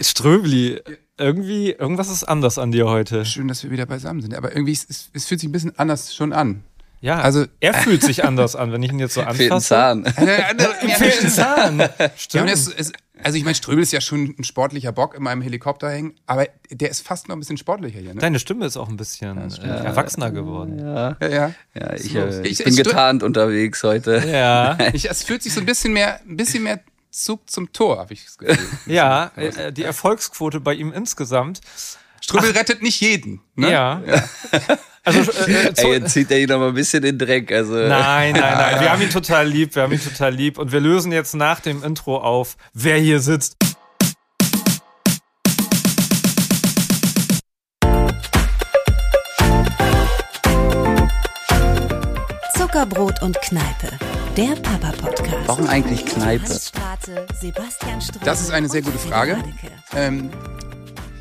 Ströbli, irgendwie, irgendwas ist anders an dir heute. Schön, dass wir wieder beisammen sind. Aber irgendwie, es, es fühlt sich ein bisschen anders schon an. Ja, Also- er fühlt sich anders an, wenn ich ihn jetzt so anfasse. Zahn. Ihm fehlt ein Zahn. Ja, Stimmt. es, es, also ich meine, Ströbel ist ja schon ein sportlicher Bock in meinem Helikopter hängen, aber der ist fast noch ein bisschen sportlicher hier. Ne? Deine Stimme ist auch ein bisschen äh, erwachsener geworden. Ja, Ja, ja. ja ich, äh, Ich- bin getarnt unterwegs heute. Ja, Ich, es fühlt sich so ein bisschen mehr, ein bisschen mehr Zug zum Tor, habe ich das Gefühl. ja, äh, die Erfolgsquote bei ihm insgesamt. Ströbel rettet nicht jeden. Ne? Ja. Also, äh, äh, Ey, jetzt zieht er ihn noch mal ein bisschen in den Dreck. Also, Nein, nein, nein. Wir haben ihn total lieb. Wir haben ihn total lieb. Und wir lösen jetzt nach dem Intro auf, wer hier sitzt. Zuckerbrot und Kneipe, der Papa-Podcast. Warum eigentlich Kneipe? Das ist eine sehr gute Frage. Ähm,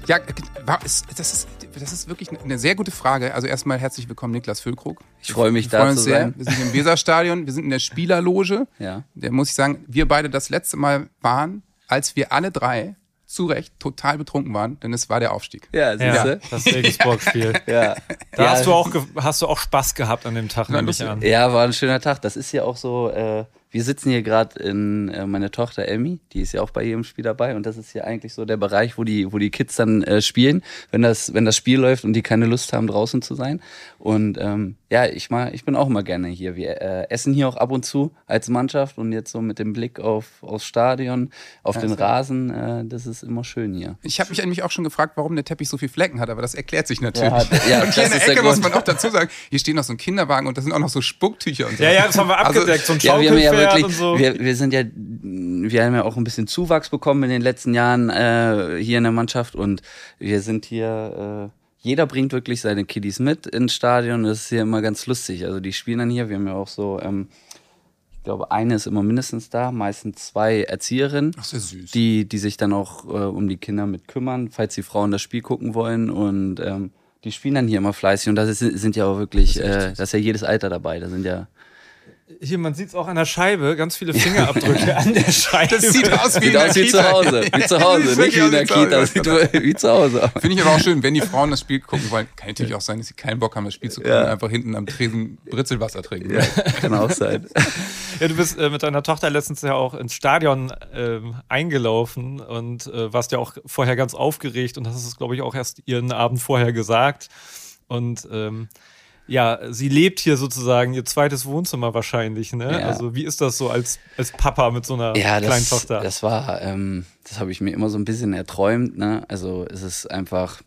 ja, das ist, das ist wirklich eine sehr gute Frage. Also erstmal herzlich willkommen, Niklas Füllkrug. Ich freue mich, Wir da freuen zu uns sehr. sein. Wir sind im Weserstadion, wir sind in der Spielerloge. Ja. Da muss ich sagen, wir beide das letzte Mal waren, als wir alle drei zu Recht total betrunken waren, denn es war der Aufstieg. Ja, Ja, das Regensburg-Spiel. Ja. Da ja, hast, du auch, hast du auch Spaß gehabt an dem Tag, nehme ich an. Ja, war ein schöner Tag. Das ist ja auch so, äh, wir sitzen hier gerade in äh, meine Tochter Emmy, die ist ja auch bei jedem Spiel dabei und das ist ja eigentlich so der Bereich, wo die, wo die Kids dann äh, spielen, wenn das, wenn das Spiel läuft und die keine Lust haben, draußen zu sein. Und ähm, ja, ich mal, ich bin auch mal gerne hier. Wir äh, essen hier auch ab und zu als Mannschaft und jetzt so mit dem Blick auf aufs Stadion, auf den Rasen, äh, das ist immer schön hier. Ich habe mich eigentlich auch schon gefragt, warum der Teppich so viele Flecken hat, aber das erklärt sich natürlich. Ja, ja, und hier in das der ist der Ecke muss man auch dazu sagen, hier stehen noch so ein Kinderwagen und da sind auch noch so Spucktücher und so. Ja, ja, das haben wir Also, abgedeckt. so ein Ja, wir haben ja wirklich, und so. wir, wir sind ja, wir haben ja auch ein bisschen Zuwachs bekommen in den letzten Jahren äh, hier in der Mannschaft und wir sind hier, äh, jeder bringt wirklich seine Kiddies mit ins Stadion. Das ist hier immer ganz lustig. Also die spielen dann hier. Wir haben ja auch so, ähm, ich glaube, eine ist immer mindestens da, meistens zwei Erzieherinnen. Ach, sehr süß. Die, die sich dann auch äh, um die Kinder mit kümmern, falls die Frauen das Spiel gucken wollen und ähm, die spielen dann hier immer fleißig und das ist, sind ja auch wirklich, äh, das ist ja jedes Alter dabei. Da sind ja Hier, man sieht es auch an der Scheibe, ganz viele Fingerabdrücke an der Scheibe. Das sieht aus wie Sieht aus wie Kita. zu Hause. Wie zu Hause. Sieht Nicht wie in der wirklich aus wie Kita. zu Hause. Sieht wie zu Hause. aus. Finde ich aber auch schön, wenn die Frauen das Spiel gucken wollen. Kann natürlich auch sein, dass sie keinen Bock haben, das Spiel zu gucken Ja. und einfach hinten am Tresen Britzelwasser trinken. Ja, kann auch sein. Ja, du bist äh, mit deiner Tochter letztens ja auch ins Stadion ähm, eingelaufen und äh, warst ja auch vorher ganz aufgeregt und hast es, glaube ich, auch erst ihren Abend vorher gesagt. Und ähm, ja, sie lebt hier sozusagen ihr zweites Wohnzimmer wahrscheinlich, ne? Ja. Also wie ist das so als, als Papa mit so einer Ja, kleinen das, Tochter? das war, ähm, das habe ich mir immer so ein bisschen erträumt. Ne? Also es ist einfach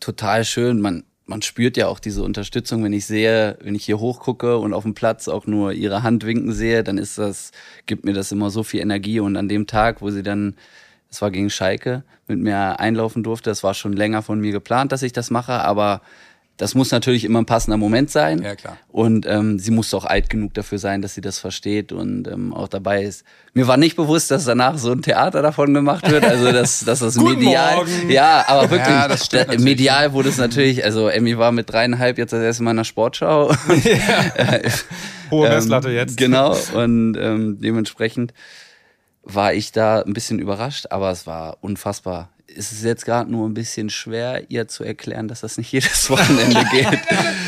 total schön. Man, man spürt ja auch diese Unterstützung, wenn ich sehe, wenn ich hier hochgucke und auf dem Platz auch nur ihre Hand winken sehe, dann ist das, gibt mir das immer so viel Energie. Und an dem Tag, wo sie dann, es war gegen Schalke, mit mir einlaufen durfte, das war schon länger von mir geplant, dass ich das mache, aber das muss natürlich immer ein passender Moment sein. Ja, klar. Und ähm, sie musste auch alt genug dafür sein, dass sie das versteht und ähm, auch dabei ist. Mir war nicht bewusst, dass danach so ein Theater davon gemacht wird. Also dass, dass das medial. Morgen. Ja, aber wirklich. Ja, das da- medial wurde es natürlich. Also Emmy war mit dreieinhalb jetzt das erste Mal in der Sportschau. Hohe Ähm, Messlatte jetzt. Genau. Und ähm, dementsprechend war ich da ein bisschen überrascht, aber es war unfassbar. Es ist jetzt gerade nur ein bisschen schwer, ihr zu erklären, dass das nicht jedes Wochenende geht.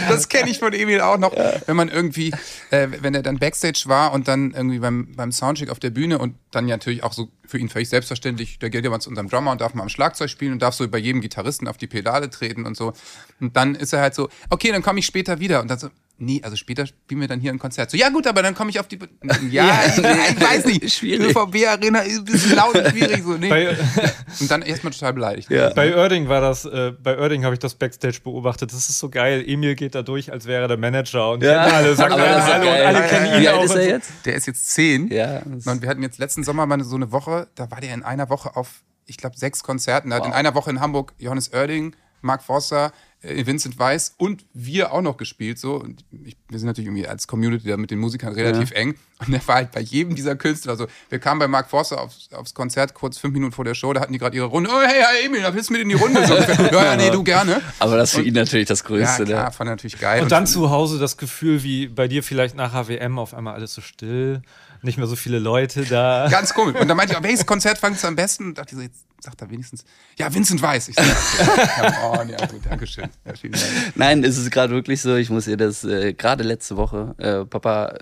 Das kenne ich von Emil auch noch, wenn man irgendwie, äh, wenn er dann Backstage war und dann irgendwie beim, beim Soundcheck auf der Bühne und dann ja natürlich auch so für ihn völlig selbstverständlich, da geht er mal zu unserem Drummer und darf mal am Schlagzeug spielen und darf so bei jedem Gitarristen auf die Pedale treten und so. Und dann ist er halt so, okay, dann komme ich später wieder. Und dann so, nee, also später spielen wir dann hier ein Konzert. So, ja gut, aber dann komme ich auf die, ja, ich, ich weiß nicht, Schwierig. ÖVB-Arena ist ein bisschen laut und schwierig, so, nee. Bei, Und dann erstmal total beleidigt. bei Oerding war das, äh, bei Oerding habe ich das Backstage beobachtet. Das ist so geil. Emil geht da durch, als wäre er der Manager und Ja, kennen alle, sagt aber alle Hallo und alle kennen ihn Wie auch. alt ist er jetzt? Der ist jetzt zehn. Ja. Und wir hatten jetzt letzten Sommer mal so eine Woche, da war der in einer Woche auf, ich glaube, sechs Konzerten. Da hat in einer Woche in Hamburg Johannes Oerding, Mark Forster, Vincent Weiss und wir auch noch gespielt. So. Und ich, wir sind natürlich irgendwie als Community da mit den Musikern relativ eng. Und der war halt bei jedem dieser Künstler so. Wir kamen bei Mark Forster aufs, aufs Konzert kurz fünf Minuten vor der Show, da hatten die gerade ihre Runde. Oh, hey, hey, Emil, da bist du mit in die Runde. So. ja, ja, nee, du gerne. Aber das ist für ihn natürlich das Ja, Größte. klar, ne? fand er natürlich geil. Und dann zu Hause das Gefühl, wie bei dir vielleicht nach HWM auf einmal alles so still, nicht mehr so viele Leute da. Ganz komisch. Und dann meinte ich, welches Konzert fandest du am besten? Und dachte ich so, jetzt sagt er wenigstens, ja, Vincent Weiß. Ich sag, ja, oh, ja, gut, Dankeschön. Ja, Dank. Nein, es ist gerade wirklich so, ich muss ihr das äh, gerade letzte Woche, äh, Papa,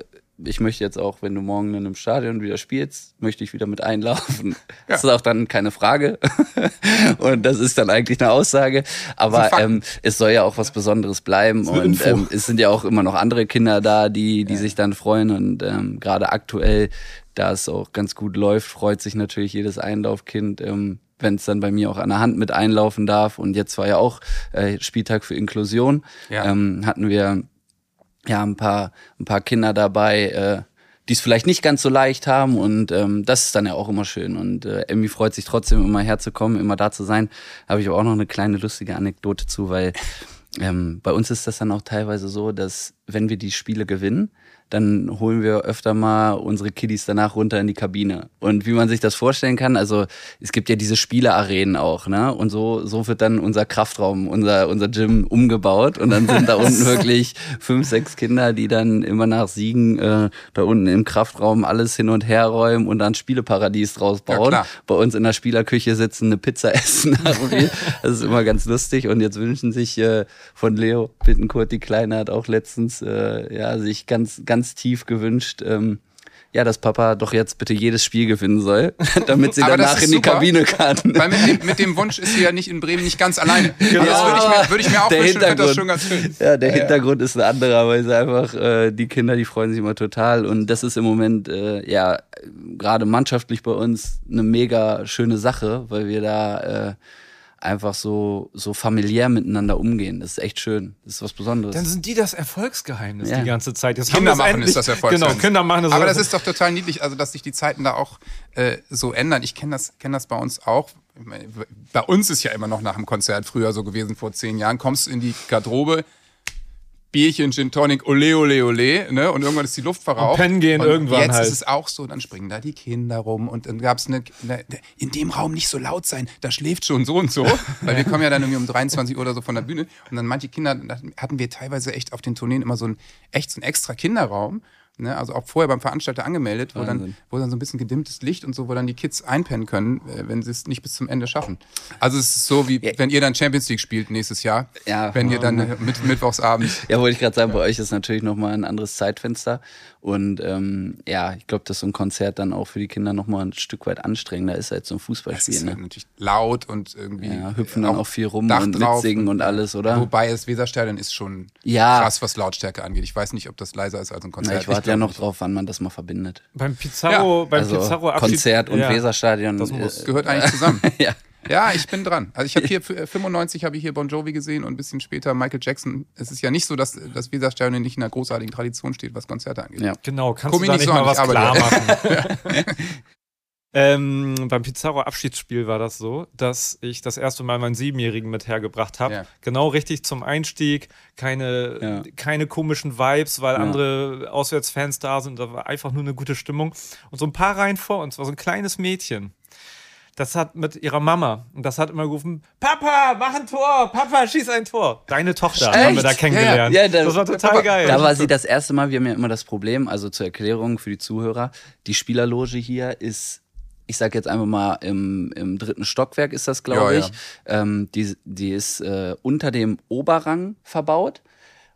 ich möchte jetzt auch, wenn du morgen in einem Stadion wieder spielst, möchte ich wieder mit einlaufen. Das ist auch dann keine Frage. und das ist dann eigentlich eine Aussage. Aber ähm, es soll ja auch was Besonderes bleiben. Und ähm, es sind ja auch immer noch andere Kinder da, die, die sich dann freuen. Und ähm, gerade aktuell, da es auch ganz gut läuft, freut sich natürlich jedes Einlaufkind. Ähm, wenn es dann bei mir auch an der Hand mit einlaufen darf. Und jetzt war ja auch äh, Spieltag für Inklusion. Ja. Ähm, hatten wir ja ein paar ein paar Kinder dabei, äh, die es vielleicht nicht ganz so leicht haben und ähm, das ist dann ja auch immer schön und äh, Emmy freut sich trotzdem immer herzukommen, immer da zu sein. Habe ich aber auch noch eine kleine lustige Anekdote zu, weil ähm, bei uns ist das dann auch teilweise so, dass wenn wir die Spiele gewinnen, dann holen wir öfter mal unsere Kiddies danach runter in die Kabine. Und wie man sich das vorstellen kann, also es gibt ja diese Spielearenen auch, ne? Und so, so wird dann unser Kraftraum, unser, unser Gym umgebaut. Und dann sind da unten wirklich fünf, sechs Kinder, die dann immer nach Siegen äh, da unten im Kraftraum alles hin und her räumen und dann Spieleparadies draus Ja, bauen. klar. Bei uns in der Spielerküche sitzen, eine Pizza essen. Das ist immer ganz lustig. Und jetzt wünschen sich äh, von Leo Bittenkurt, die Kleine hat auch letztens äh, ja, sich ganz, ganz tief gewünscht, ähm, ja, dass Papa doch jetzt bitte jedes Spiel gewinnen soll, damit sie danach in die super, Kabine kann. Weil mit dem, mit dem Wunsch ist sie ja nicht in Bremen nicht ganz alleine. Also das würde ich mir, würde ich mir auch Der wünschen, das Hintergrund. schon ganz schön. Ja, der Hintergrund ist ein anderer, weil es einfach, äh, die Kinder, die freuen sich immer total. Und das ist im Moment, äh, ja, gerade mannschaftlich bei uns eine mega schöne Sache, weil wir da äh, einfach so, so familiär miteinander umgehen. Das ist echt schön. Das ist was Besonderes. Dann sind die das Erfolgsgeheimnis Ja. die ganze Zeit. Jetzt Kinder machen endlich- ist das Erfolgsgeheimnis. Genau, Kinder machen das. Aber das ist doch total niedlich, also dass sich die Zeiten da auch äh, so ändern. Ich kenne das, kenn das bei uns auch. Bei uns ist ja immer noch nach dem Konzert früher so gewesen, vor zehn Jahren, kommst du in die Garderobe, Bierchen, Gin Tonic, ole, ole, ole, ne? Und irgendwann ist die Luft verraucht. pennen gehen und irgendwann Jetzt halt. ist es auch so, dann springen da die Kinder rum und dann gab es eine, eine, in dem Raum nicht so laut sein, da schläft schon so und so, weil wir kommen ja dann irgendwie um 23 Uhr oder so von der Bühne und dann manche Kinder, hatten wir teilweise echt auf den Tourneen immer so ein, echt so einen extra Kinderraum, ne? also auch vorher beim Veranstalter angemeldet, wo dann, wo dann so ein bisschen gedimmtes Licht und so, wo dann die Kids einpennen können, äh, wenn sie es nicht bis zum Ende schaffen. Also es ist so, wie wenn ihr dann Champions League spielt nächstes Jahr, Ja. wenn ihr dann äh, mit, mittwochsabends Ja, wollte ich gerade sagen, bei euch ist natürlich nochmal ein anderes Zeitfenster. Und ähm, ja, ich glaube, dass so ein Konzert dann auch für die Kinder nochmal ein Stück weit anstrengender ist als so ein Es Fußballspiel. ist halt Ne? natürlich laut und irgendwie. Ja, hüpfen dann auch viel rum Dach und mitsingen und alles, oder? Wobei das Weserstadion ist schon Ja. krass, was Lautstärke angeht. Ich weiß nicht, ob das leiser ist als ein Konzert. Na, ich warte ja noch drauf, wann man das mal verbindet. beim Pizarro, beim Also Pizarro Abschied- Konzert und Ja. Weserstadion. Das muss. äh, Gehört eigentlich zusammen. ja. ja, ich bin dran. Also ich habe hier für 95 habe ich hier Bon Jovi gesehen und ein bisschen später Michael Jackson. Es ist ja nicht so, dass das Weserstadion nicht in einer großartigen Tradition steht, was Konzerte angeht. Ja. Genau, kannst Guck du da nicht nicht so mal was klar arbeite. machen? ähm, beim Pizarro Abschiedsspiel war das so, dass ich das erste Mal meinen Siebenjährigen mit hergebracht habe. Ja. Genau richtig zum Einstieg. Keine, Ja. keine komischen Vibes, weil Ja. andere Auswärtsfans da sind. Da war einfach nur eine gute Stimmung. Und so ein paar Reihen vor uns war so ein kleines Mädchen. Das hat mit ihrer Mama und das hat immer gerufen: Papa, mach ein Tor! Papa, schieß ein Tor! Deine Tochter haben wir da Echt? kennengelernt. Ja, da- das war total Papa, geil. Da war sie das erste Mal, wir haben ja immer das Problem, also zur Erklärung für die Zuhörer, die Spielerloge hier ist, ich sag jetzt einfach mal, im, im dritten Stockwerk ist das, glaube Ja, ich. Ähm, die, die ist äh, unter dem Oberrang verbaut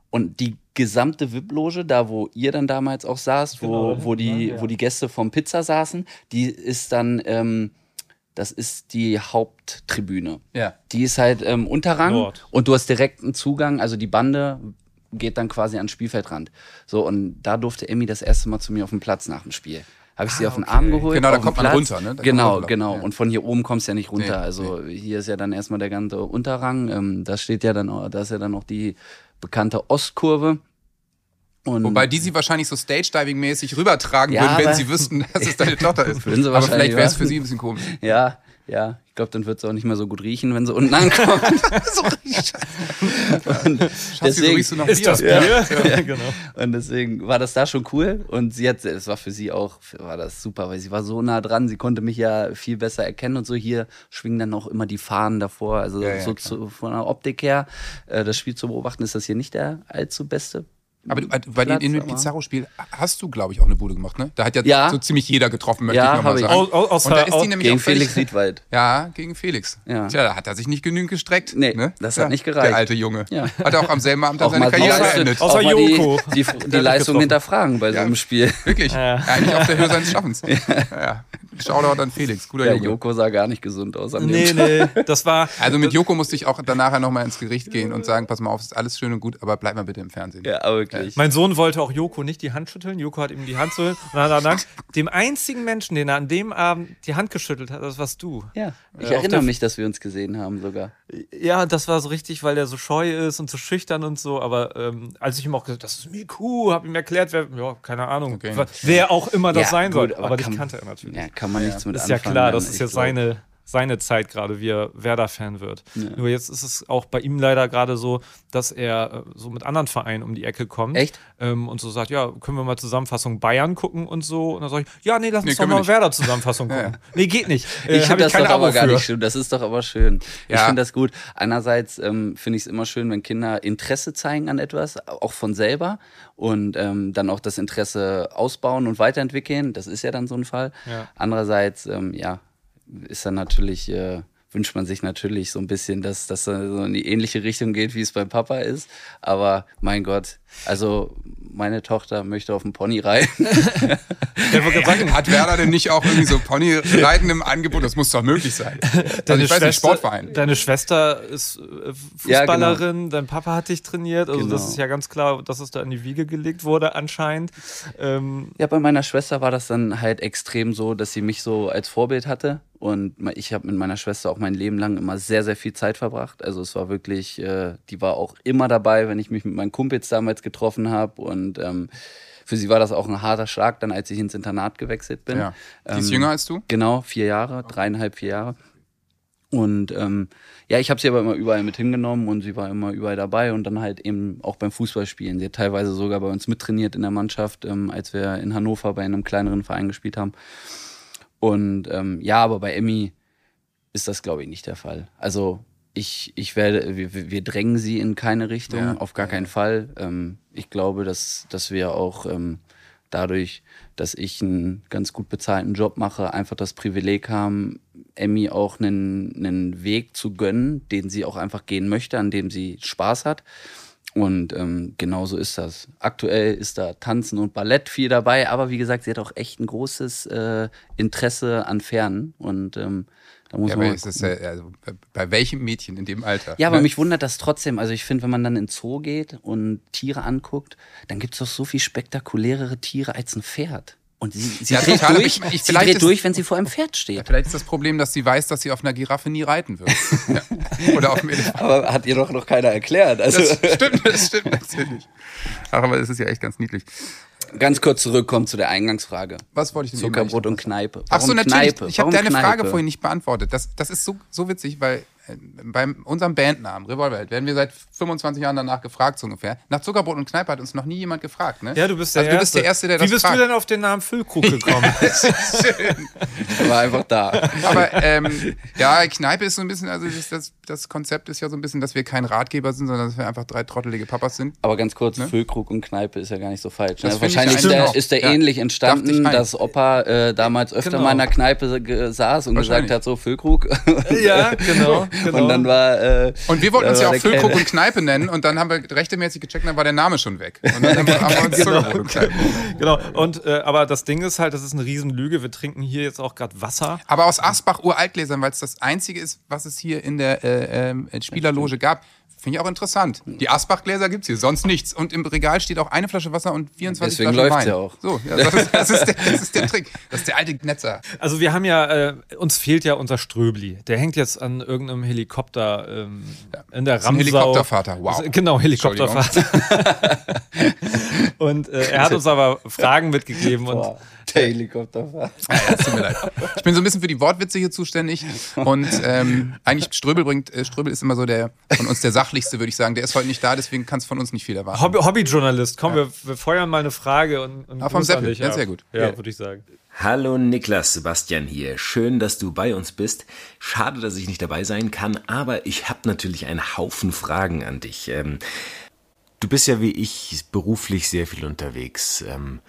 und die gesamte VIP-Loge, da wo ihr dann damals auch saßt, wo, Genau, wo, die, wo die Gäste vom Pizza saßen, die ist dann, ähm, das ist die Haupttribüne. Ja. Die ist halt ähm, Unterrang Nord. und du hast direkten Zugang, also die Bande geht dann quasi ans Spielfeldrand. So, und da durfte Emmy das erste Mal zu mir auf dem Platz nach dem Spiel. Habe ich sie auf den Arm geholt. Genau, da auf den kommt man Platz. runter, ne? Da kann man genau, genau. ja. Und von hier oben kommst du ja nicht runter. Nee, also hier ist ja dann erstmal der ganze Unterrang. Ähm, da steht ja dann auch, da ist ja dann noch die bekannte Ostkurve. Und Wobei die sie wahrscheinlich so Stage-Diving-mäßig rübertragen Ja, würden, wenn sie wüssten, dass es deine Tochter ist. Würden sie aber vielleicht wäre es für sie ein bisschen komisch. Ja, ja. Ich glaube, dann wird es auch nicht mehr so gut riechen, wenn sie unten ankommt. so richtig Und Schatzi, so deswegen, riechst du nach Ist das Bier? Ja, genau. Und deswegen war das da schon cool. Und sie hat, es war für sie auch, war das super, weil sie war so nah dran. Sie konnte mich ja viel besser erkennen und so. Hier schwingen dann auch immer die Fahnen davor. Also Ja, ja, so zu, von der Optik her, äh, das Spiel zu beobachten, ist das hier nicht der allzu beste Aber du, äh, bei Platz, dem in dem aber- Pizarro-Spiel hast du, glaube ich, auch eine Bude gemacht, ne? Da hat ja, Ja. so ziemlich jeder getroffen, möchte Ja, ich nochmal ich. sagen. Au- au- außer- Und da ist die nämlich Gegen Felix Wiedwald. Ja, gegen Felix. Ja. Tja, da hat er sich nicht genügend gestreckt. Nee, ne? das ja, hat nicht gereicht. Der alte Junge. Ja. Hat er auch am selben Abend Auch seine mal, Karriere außer, beendet. Außer Joko. die, die, die Leistung hinterfragen bei so einem Spiel. Wirklich. Ja. Eigentlich auf der Höhe seines Schaffens. Ja. Ja. Shoutout an Felix, guter Der Junge. Joko sah gar nicht gesund aus an Nee, nee, das war. Also mit Joko musste ich auch danach nochmal ins Gericht gehen und sagen, pass mal auf, ist alles schön und gut, aber bleib mal bitte im Fernsehen. Ja, aber wirklich. Mein Sohn wollte auch Joko nicht die Hand schütteln. Joko hat ihm die Hand schütteln. Und dann hat er dann dem einzigen Menschen, den er an dem Abend die Hand geschüttelt hat, das warst du. Ja, ich Äh, erinnere mich, dass wir uns gesehen haben sogar. Ja, das war so richtig, weil der so scheu ist und so schüchtern und so. Aber ähm, als ich ihm auch gesagt das ist Miku, habe ihm erklärt, wer, ja, keine Ahnung, Okay. wer auch immer das Ja, sein gut, soll. aber Aber, dich kann- kannte er natürlich. Ja, kann man nichts mit ist ja anfangen. klar, dann, das ist glaub. seine, seine Zeit gerade, wie er Werder-Fan wird. Nur jetzt ist es auch bei ihm leider gerade so, dass er äh, so mit anderen Vereinen um die Ecke kommt. Echt? Ähm, und so sagt, ja, können wir mal Zusammenfassung Bayern gucken und so. Und dann sage ich, ja, nee, lass Nee, uns doch können wir mal. Werder-Zusammenfassung gucken. Nee, geht nicht. Äh, Ich finde das kein doch aber Abo gar nicht schön. Das ist doch aber schön. Ich Ja. finde das gut. Einerseits ähm, finde ich es immer schön, wenn Kinder Interesse zeigen an etwas, auch von selber und ähm, dann auch das Interesse ausbauen und weiterentwickeln. Das ist ja dann so ein Fall. Ja. Andererseits, ähm, ja, ist dann natürlich, äh, wünscht man sich natürlich so ein bisschen, dass das so in die ähnliche Richtung geht, wie es beim Papa ist. Aber mein Gott, also meine Tochter möchte auf dem Pony reiten. Ja, sagen, Hat Werder denn nicht auch irgendwie so Ponyreiten im Angebot? Das muss doch möglich sein. Also ich weiß nicht, Sportverein. Deine Schwester ist äh, Fußballerin, dein Papa hat dich trainiert. Also das Genau. ist ja ganz klar, dass es da in die Wiege gelegt wurde anscheinend. Ähm, Ja, bei meiner Schwester war das dann halt extrem so, dass sie mich so als Vorbild hatte. Und ich habe mit meiner Schwester auch mein Leben lang immer sehr, sehr viel Zeit verbracht. Also es war wirklich, äh, die war auch immer dabei, wenn ich mich mit meinen Kumpels damals getroffen habe. Und ähm, für sie war das auch ein harter Schlag, dann als ich ins Internat gewechselt bin. Ja. Die ist Ähm, jünger als du? Genau, vier Jahre, dreieinhalb, vier Jahre. Und ähm, ja, ich habe sie aber immer überall mit hingenommen und sie war immer überall dabei und dann halt eben auch beim Fußballspielen. Sie hat teilweise sogar bei uns mittrainiert in der Mannschaft, ähm, als wir in Hannover bei einem kleineren Verein gespielt haben. Und ähm, ja, aber bei Emmy ist das, glaube ich, nicht der Fall. Also ich, ich werde, wir, wir drängen sie in keine Richtung, Ja, auf gar keinen Fall. Ähm, ich glaube, dass, dass wir auch ähm, dadurch, dass ich einen ganz gut bezahlten Job mache, einfach das Privileg haben, Emmy auch einen, einen Weg zu gönnen, den sie auch einfach gehen möchte, an dem sie Spaß hat. Und ähm, genau so ist das. Aktuell ist da Tanzen und Ballett viel dabei, aber wie gesagt, sie hat auch echt ein großes äh, Interesse an Fernen. Und ähm, da muss Ja, man. ist das, ja, also, bei welchem Mädchen in dem Alter? Ja, aber ne? mich wundert das trotzdem. Also ich finde, wenn man dann in Zoo geht und Tiere anguckt, dann gibt es doch so viel spektakulärere Tiere als ein Pferd. Und sie, sie Ja, dreht, durch, ich- ich- sie vielleicht dreht ist- durch, wenn sie vor einem Pferd Ja, steht. vielleicht ist das Problem, dass sie weiß, dass sie auf einer Giraffe nie reiten wird. ja. Oder auf einem Elefanten. Aber hat ihr doch noch keiner erklärt. Also Das stimmt, das stimmt natürlich. Ach, aber es ist ja echt ganz niedlich. ganz kurz zurückkommen zu der Eingangsfrage. Was wollte ich denn Zuckerbrot und Kneipe. Ach so, Warum natürlich. Kneipe? Ich habe Warum deine Frage Kneipe? vorhin nicht beantwortet. Das, das ist so, so witzig, weil bei unserem Bandnamen Revolverheld werden wir seit 25 Jahren danach gefragt, so ungefähr. Nach Zuckerbrot und Kneipe hat uns noch nie jemand gefragt, ne? ja, du bist der also, du Erste. bist der Erste, der Wie das bist fragt. du denn auf den Namen Füllkrug gekommen? War einfach da. Aber ähm, ja, Kneipe ist so ein bisschen, also das, das, das Konzept ist ja so ein bisschen, dass wir kein Ratgeber sind, sondern dass wir einfach drei trottelige Papas sind. Aber ganz kurz, Füllkrug und Kneipe ist ja gar nicht so falsch. Ne? Wahrscheinlich eigentlich der, ist der Ja. ähnlich entstanden, dass Opa äh, damals öfter Genau. mal in der Kneipe saß und gesagt hat, so Füllkrug. ja, genau, genau. Und dann war. Äh, Und wir wollten uns ja auch Füllkrug und Kneipe nennen und dann haben wir rechtmäßig gecheckt, dann war der Name schon weg. Und dann haben wir, haben wir uns Kneipe. genau. Und äh, aber das Ding ist halt, das ist eine Riesenlüge. Wir trinken hier jetzt auch gerade Wasser. Aber aus Asbach Uraltgläsern, weil es das einzige ist, was es hier in der äh, ähm, Spielerloge gab. Finde ich auch interessant. Die Asbach-Gläser gibt es hier, sonst nichts. Und im Regal steht auch eine Flasche Wasser und 24 Deswegen Flaschen Wein. ja auch. So, ja, das, ist, das, ist der, das ist der Trick. Das ist der alte Gnetzer. Also wir haben ja, äh, uns fehlt ja unser Ströbli. Der hängt jetzt an irgendeinem Helikopter ähm, in der Ramsau. Helikoptervater, wow. Genau, Helikoptervater. und äh, er hat uns aber Fragen mitgegeben und Boah, der Helikopterfahrt. Ja, ja, tut mir leid. Ich bin so ein bisschen für die Wortwitze hier zuständig. Und ähm, eigentlich Ströbel bringt, äh, Ströbel ist immer so der von uns der sachlichste, würde ich sagen. Der ist heute nicht da, deswegen kannst du von uns nicht viel erwarten. Hobby, Hobbyjournalist. Komm, wir, wir feuern mal eine Frage und, und Ah, vom Seppel. dich Ja, ab. sehr gut. Ja, würde ich sagen. Hallo Niklas, Sebastian hier. Schön, dass du bei uns bist. Schade, dass ich nicht dabei sein kann, aber ich habe natürlich einen Haufen Fragen an dich. Ähm, Du bist ja wie ich beruflich sehr viel unterwegs. Ähm,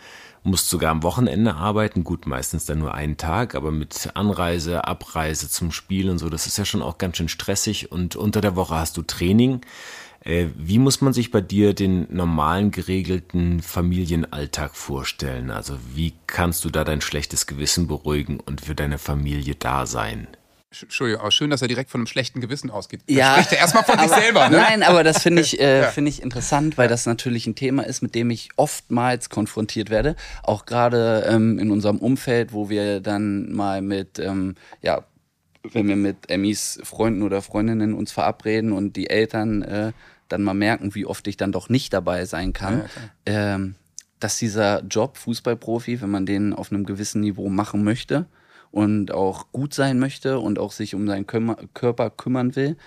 musst sogar am Wochenende arbeiten, gut, meistens dann nur einen Tag, aber mit Anreise, Abreise zum Spiel und so, das ist ja schon auch ganz schön stressig und unter der Woche hast du Training. Äh, wie muss man sich bei dir den normalen geregelten Familienalltag vorstellen? Also wie kannst du da dein schlechtes Gewissen beruhigen und für deine Familie da sein? Entschuldigung, aber schön, dass er direkt von einem schlechten Gewissen ausgeht. Da Ja. spricht er erstmal von sich selber, ne? Nein, aber das finde ich, äh, Ja. finde ich interessant, weil das natürlich ein Thema ist, mit dem ich oftmals konfrontiert werde. Auch gerade ähm, in unserem Umfeld, wo wir dann mal mit, ähm, ja, wenn wir mit Emmys Freunden oder Freundinnen uns verabreden und die Eltern äh, dann mal merken, wie oft ich dann doch nicht dabei sein kann, ähm, dass dieser Job Fußballprofi, wenn man den auf einem gewissen Niveau machen möchte und auch gut sein möchte und auch sich um seinen Kümmer Körper kümmern will,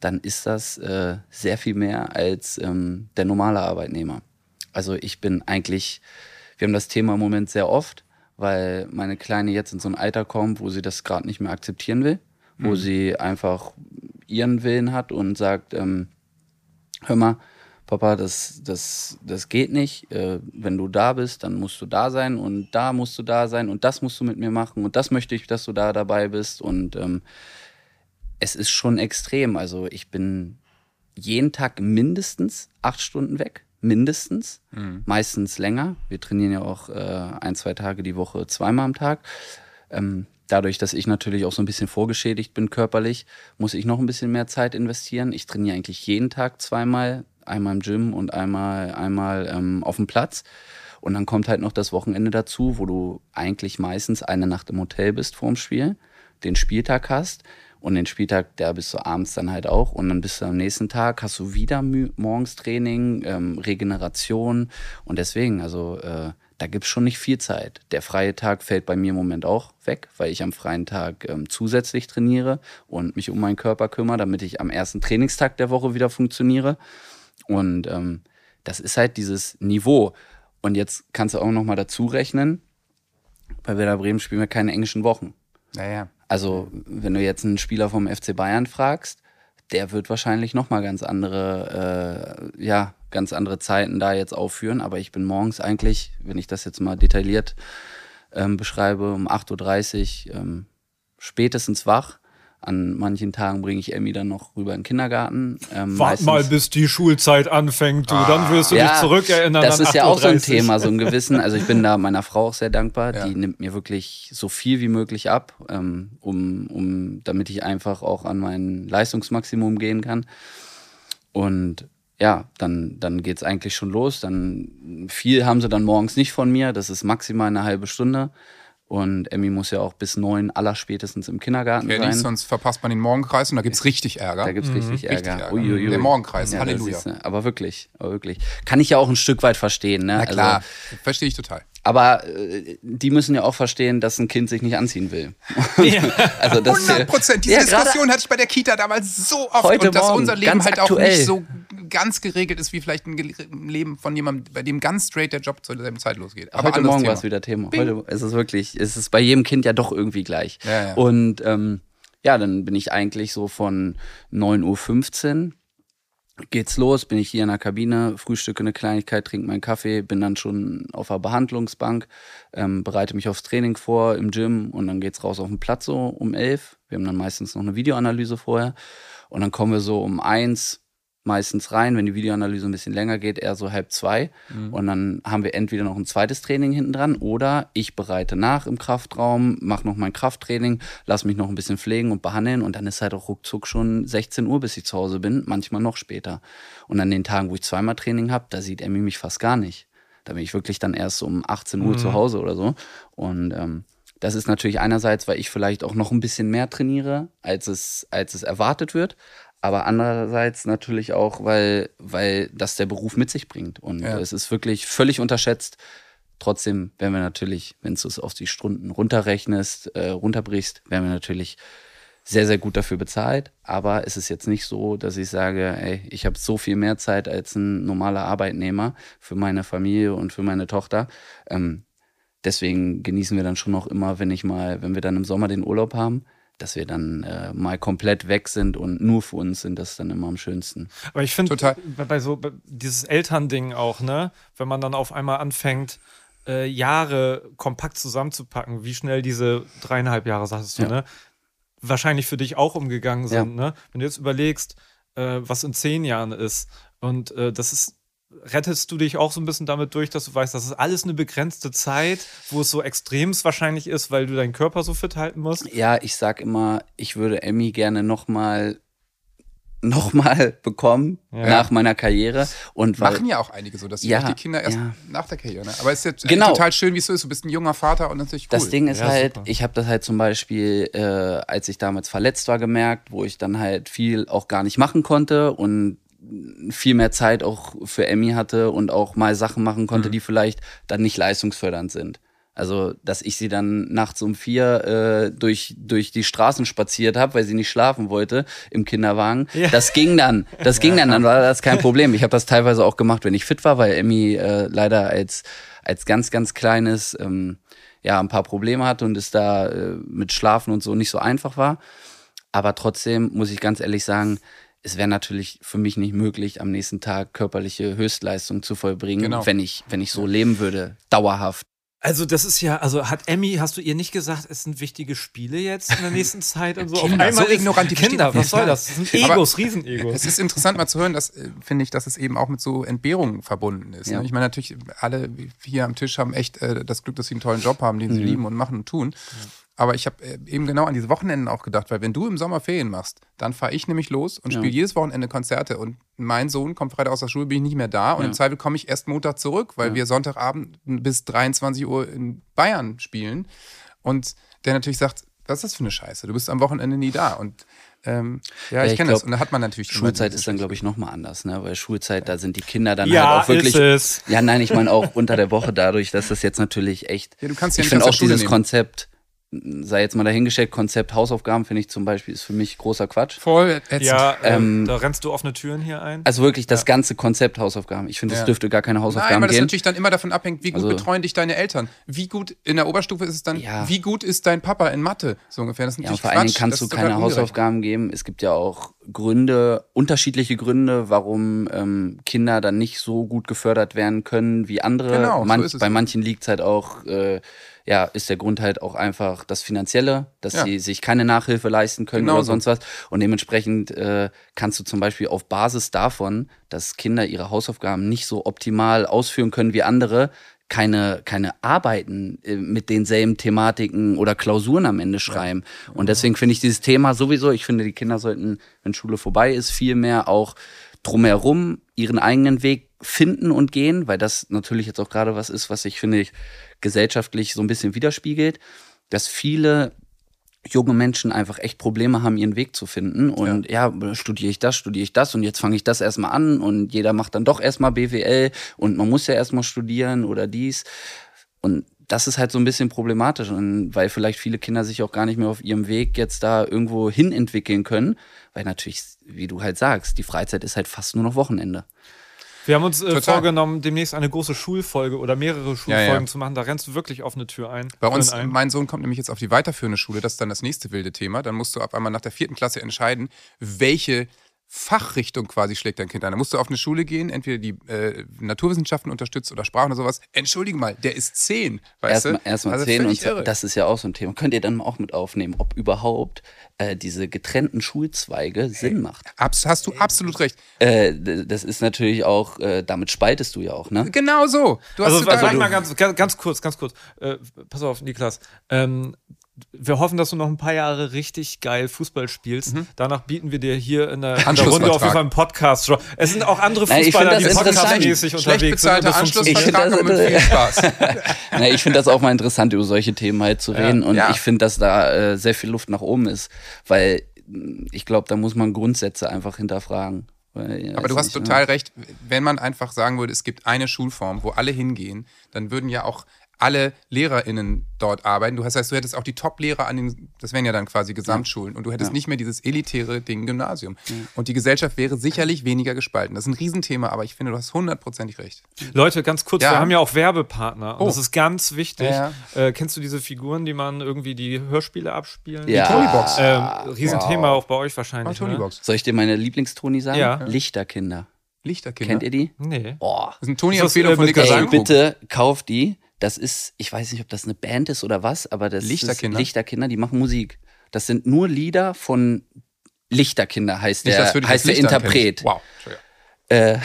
dann ist das äh, sehr viel mehr als ähm, der normale Arbeitnehmer. Also ich bin eigentlich, wir haben das Thema im Moment sehr oft, weil meine Kleine jetzt in so ein Alter kommt, wo sie das gerade nicht mehr akzeptieren will, wo sie einfach ihren Willen hat und sagt, ähm, hör mal, Papa, das, das, das geht nicht. Äh, wenn du da bist, dann musst du da sein und da musst du da sein und das musst du mit mir machen und das möchte ich, dass du da dabei bist. Und ähm, es ist schon extrem. Also ich bin jeden Tag mindestens acht Stunden weg. Mindestens. Meistens länger. Wir trainieren ja auch äh, ein, zwei Tage die Woche, zweimal am Tag. Ähm, dadurch, dass ich natürlich auch so ein bisschen vorgeschädigt bin körperlich, muss ich noch ein bisschen mehr Zeit investieren. Ich trainiere eigentlich jeden Tag zweimal, einmal im Gym und einmal, einmal ähm, auf dem Platz. Und dann kommt halt noch das Wochenende dazu, wo du eigentlich meistens eine Nacht im Hotel bist vorm Spiel, den Spieltag hast und den Spieltag, der bist du abends dann halt auch und dann bist du am nächsten Tag, hast du wieder morgens Training, ähm, Regeneration und deswegen, also äh, da gibt's schon nicht viel Zeit. Der freie Tag fällt bei mir im Moment auch weg, weil ich am freien Tag ähm, zusätzlich trainiere und mich um meinen Körper kümmere, damit ich am ersten Trainingstag der Woche wieder funktioniere. Und ähm, das ist halt dieses Niveau. Und jetzt kannst du auch noch mal dazu rechnen, bei Werder Bremen spielen wir keine englischen Wochen. Naja. Also, wenn du jetzt einen Spieler vom FC Bayern fragst, der wird wahrscheinlich noch mal ganz andere, äh, ja, ganz andere Zeiten da jetzt aufführen. Aber ich bin morgens eigentlich, wenn ich das jetzt mal detailliert ähm, beschreibe, um 8.30 Uhr ähm, spätestens wach. An manchen Tagen bringe ich Emmy dann noch rüber in den Kindergarten. Ähm, Wart mal, bis die Schulzeit anfängt, du. Dann wirst du dich zurückerinnern das ist ja auch so ein 8.30 Thema, so ein Gewissen. Also ich bin da meiner Frau auch sehr dankbar. Ja. Die nimmt mir wirklich so viel wie möglich ab, ähm, um, um, damit ich einfach auch an mein Leistungsmaximum gehen kann. Und ja, dann, dann geht's eigentlich schon los. Dann viel haben sie dann morgens nicht von mir. Das ist maximal eine halbe Stunde. Und Emmy muss ja auch bis neun allerspätestens im Kindergarten Kenn ich, sein. sonst verpasst man den Morgenkreis und da gibt's richtig Ärger. Da gibt's richtig Ärger. Richtig Ärger. Uiuiui. Der Morgenkreis, Ja, Halleluja. ist, äh, aber wirklich, aber wirklich. Kann ich ja auch ein Stück weit verstehen. Ne? Na klar, Also, verstehe ich total. Aber äh, die müssen ja auch verstehen, dass ein Kind sich nicht anziehen will. also das, 100 Prozent. Diese Ja, Diskussion hatte ich bei der Kita damals so oft. Heute und dass Morgen, unser Leben halt aktuell. auch nicht so ganz geregelt ist, wie vielleicht ein Leben von jemandem, bei dem ganz straight der Job zur selben Zeit losgeht. Aber Heute Morgen war es wieder Thema. Heute ist es wirklich, ist es bei jedem Kind ja doch irgendwie gleich. Ja, ja. Und ähm, ja, dann bin ich eigentlich so von 9.15 Uhr geht's los, bin ich hier in der Kabine, frühstücke eine Kleinigkeit, trinke meinen Kaffee, bin dann schon auf der Behandlungsbank, ähm, bereite mich aufs Training vor im Gym und dann geht's raus auf den Platz so um elf. Wir haben dann meistens noch eine Videoanalyse vorher und dann kommen wir so um eins meistens rein, wenn die Videoanalyse ein bisschen länger geht, eher so halb zwei. Und dann haben wir entweder noch ein zweites Training hinten dran oder ich bereite nach im Kraftraum, mache noch mein Krafttraining, lass mich noch ein bisschen pflegen und behandeln und dann ist halt auch ruckzuck schon 16 Uhr, bis ich zu Hause bin, manchmal noch später. Und an den Tagen, wo ich zweimal Training habe, da sieht Emmy mich fast gar nicht. Da bin ich wirklich dann erst um 18 Uhr zu Hause oder so. Und ähm, das ist natürlich einerseits, weil ich vielleicht auch noch ein bisschen mehr trainiere, als es, als es erwartet wird. Aber andererseits natürlich auch, weil, weil das der Beruf mit sich bringt. Und Ja. es ist wirklich völlig unterschätzt. Trotzdem werden wir natürlich, wenn du es auf die Stunden runterrechnest, äh, runterbrichst, werden wir natürlich sehr, sehr gut dafür bezahlt. Aber es ist jetzt nicht so, dass ich sage, ey, ich habe so viel mehr Zeit als ein normaler Arbeitnehmer für meine Familie und für meine Tochter. Ähm, deswegen genießen wir dann schon noch immer, wenn ich mal, wenn wir dann im Sommer den Urlaub haben, dass wir dann äh, mal komplett weg sind und nur für uns sind, das ist dann immer am schönsten. Aber ich finde, bei, bei so bei dieses Elternding auch, ne, wenn man dann auf einmal anfängt, äh, Jahre kompakt zusammenzupacken, wie schnell diese dreieinhalb Jahre, sagst du, Ja. ne, wahrscheinlich für dich auch umgegangen sind, ne? Wenn du jetzt überlegst, äh, was in zehn Jahren ist und äh, das ist rettest du dich auch so ein bisschen damit durch, dass du weißt, das ist alles eine begrenzte Zeit, wo es so extremst wahrscheinlich ist, weil du deinen Körper so fit halten musst? Ja, ich sag immer, ich würde Emmy gerne nochmal noch mal bekommen Ja. nach meiner Karriere. Und weil, Machen ja auch einige so, dass sie Ja, die Kinder erst ja. nach der Karriere. Ne? Aber es ist jetzt Genau. total schön, wie es so ist. Du bist ein junger Vater und natürlich cool. Das Ding ist Ja, halt, super. ich habe das halt zum Beispiel, äh, als ich damals verletzt war, gemerkt, wo ich dann halt viel auch gar nicht machen konnte und viel mehr Zeit auch für Emmy hatte und auch mal Sachen machen konnte, die vielleicht dann nicht leistungsfördernd sind. Also, dass ich sie dann nachts um vier äh, durch, durch die Straßen spaziert habe, weil sie nicht schlafen wollte im Kinderwagen. Ja. Das ging dann. Das ging dann, dann war das kein Problem. Ich habe das teilweise auch gemacht, wenn ich fit war, weil Emmy äh, leider als, als ganz, ganz kleines ähm, ja, ein paar Probleme hatte und es da äh, mit Schlafen und so nicht so einfach war. Aber trotzdem muss ich ganz ehrlich sagen, es wäre natürlich für mich nicht möglich, am nächsten Tag körperliche Höchstleistung zu vollbringen, Genau. wenn ich, wenn ich so leben würde, dauerhaft. Also das ist ja, also hat Emmy, hast du ihr nicht gesagt, es sind wichtige Spiele jetzt in der nächsten Zeit und so? Kinder, so ist- ignorant, die Kinder, was soll Ja, das? Das sind Aber- Egos, Riesenegos. Es ist interessant mal zu hören, dass, äh, finde ich, dass es eben auch mit so Entbehrungen verbunden ist. Ja. Ne? Ich meine, natürlich, alle hier am Tisch haben echt äh, das Glück, dass sie einen tollen Job haben, den sie lieben und machen und tun. Aber ich habe äh, eben genau an diese Wochenenden auch gedacht, weil wenn du im Sommer Ferien machst, dann fahre ich nämlich los und Ja. spiele jedes Wochenende Konzerte. Und mein Sohn kommt Freitag aus der Schule, bin ich nicht mehr da. Und Ja. im Zweifel komme ich erst Montag zurück, weil wir Sonntagabend bis 23 Uhr in Bayern spielen. Und der natürlich sagt, was ist das für eine Scheiße? Du bist am Wochenende nie da. Und ähm, ja, Ja, ich ich kenne das. Und da hat man natürlich Schulzeit ist dann, glaube ich, nochmal anders, ne? Weil Schulzeit, da sind die Kinder dann Ja, halt auch wirklich. ist es. Ja, nein, ich meine auch unter der Woche dadurch, dass das jetzt natürlich echt. Ja, du kannst ja ich finde auch dieses nehmen. Konzept, sei jetzt mal dahingestellt, Konzept Hausaufgaben finde ich zum Beispiel ist für mich großer Quatsch. Voll ätzend. Ja, ähm, Ähm, da rennst du offene Türen hier ein. Also wirklich das ganze Konzept Hausaufgaben. Ich finde, es Ja. dürfte gar keine Nein, Hausaufgaben weil das gehen. natürlich dann immer davon abhängt, wie gut Also- betreuen dich deine Eltern. Wie gut in der Oberstufe ist es dann, Ja. wie gut ist dein Papa in Mathe? So ungefähr. Das ist Ja, und natürlich vor allen Dingen kannst Das du keine ungerecht. Hausaufgaben geben. Es gibt ja auch Gründe, unterschiedliche Gründe, warum ähm, Kinder dann nicht so gut gefördert werden können wie andere. Genau, so Man, ist es. bei manchen liegt es halt auch, äh, ja, ist der Grund halt auch einfach das Finanzielle, dass Ja. sie sich keine Nachhilfe leisten können Genau oder so. sonst was. Und dementsprechend äh, kannst du zum Beispiel auf Basis davon, dass Kinder ihre Hausaufgaben nicht so optimal ausführen können wie andere, keine, keine Arbeiten äh, mit denselben Thematiken oder Klausuren am Ende schreiben. Und deswegen finde ich dieses Thema sowieso, ich finde, die Kinder sollten, wenn Schule vorbei ist, viel mehr auch drumherum ihren eigenen Weg finden und gehen, weil das natürlich jetzt auch gerade was ist, was sich, finde ich, gesellschaftlich so ein bisschen widerspiegelt, dass viele junge Menschen einfach echt Probleme haben, ihren Weg zu finden. Und ja, studiere ich das, studiere ich das und jetzt fange ich das erstmal an und jeder macht dann doch erstmal BWL und man muss ja erstmal studieren oder dies. Und das ist halt so ein bisschen problematisch, und weil vielleicht viele Kinder sich auch gar nicht mehr auf ihrem Weg jetzt da irgendwo hin entwickeln können, weil natürlich, wie du halt sagst, die Freizeit ist halt fast nur noch Wochenende. Wir haben uns äh, vorgenommen, demnächst eine große Schulfolge oder mehrere Schulfolgen ja. zu machen. Da rennst du wirklich offene Tür ein. Bei uns, ein. mein Sohn kommt nämlich jetzt auf die weiterführende Schule, das ist dann das nächste wilde Thema. Dann musst du ab einmal nach der vierten Klasse entscheiden, welche Fachrichtung quasi schlägt dein Kind an. Da musst du auf eine Schule gehen, entweder die äh, Naturwissenschaften unterstützt oder Sprachen oder sowas. Entschuldige mal, der ist zehn, weißt Erstmal du? erst mal Also zehn und irre. das ist ja auch so ein Thema. Könnt ihr dann auch mit aufnehmen, ob überhaupt äh, diese getrennten Schulzweige Sinn macht? Abs hast du absolut recht. Äh, das ist natürlich auch, äh, damit spaltest du ja auch, ne? Genau so. Du hast Also, total also recht. mal ganz, ganz, ganz kurz, ganz kurz. Äh, pass auf, Niklas. Ähm, wir hoffen, dass du noch ein paar Jahre richtig geil Fußball spielst. Danach bieten wir dir hier in der, in der Runde auf jeden Fall einen Podcast. Es sind auch andere Nein, ich Fußballer, find die podcastmäßig unterwegs sind. Ich find Anschlussvertrag das- mit viel Spaß. Na, ich finde das auch mal interessant, über solche Themen halt zu reden. Und Ja. ich finde, dass da äh, sehr viel Luft nach oben ist. Weil mh, ich glaube, da muss man Grundsätze einfach hinterfragen. Weil, ja, Aber du hast nicht, ne? total recht. Wenn man einfach sagen würde, es gibt eine Schulform, wo alle hingehen, dann würden ja auch alle LehrerInnen dort arbeiten. Du hast heißt, du hättest auch die Top-Lehrer an den, das wären ja dann quasi Gesamtschulen und du hättest Ja. nicht mehr dieses elitäre Ding Gymnasium. Und die Gesellschaft wäre sicherlich weniger gespalten. Das ist ein Riesenthema, aber ich finde, du hast hundertprozentig recht. Leute, ganz kurz, Ja. wir haben ja auch Werbepartner und Oh. das ist ganz wichtig. Ja, Äh, kennst du diese Figuren, die man irgendwie die Hörspiele abspielen? Ja. Tonybox. Ähm, Riesenthema Wow. auch bei euch Oh, wahrscheinlich. ne? Tonybox. Soll ich dir meine Lieblingstoni sagen? Ja. Lichterkinder. Lichterkinder. Kennt ihr die? Nee. Oh. Das ist Ist das, äh, von Gesang? Sankrug. bitte kauft die. Das ist, ich weiß nicht, ob das eine Band ist oder was, aber das Lichterkinder? ist Lichterkinder, die machen Musik. Das sind nur Lieder von Lichterkinder, heißt Nicht, der, heißt der Interpret. Wow. Äh,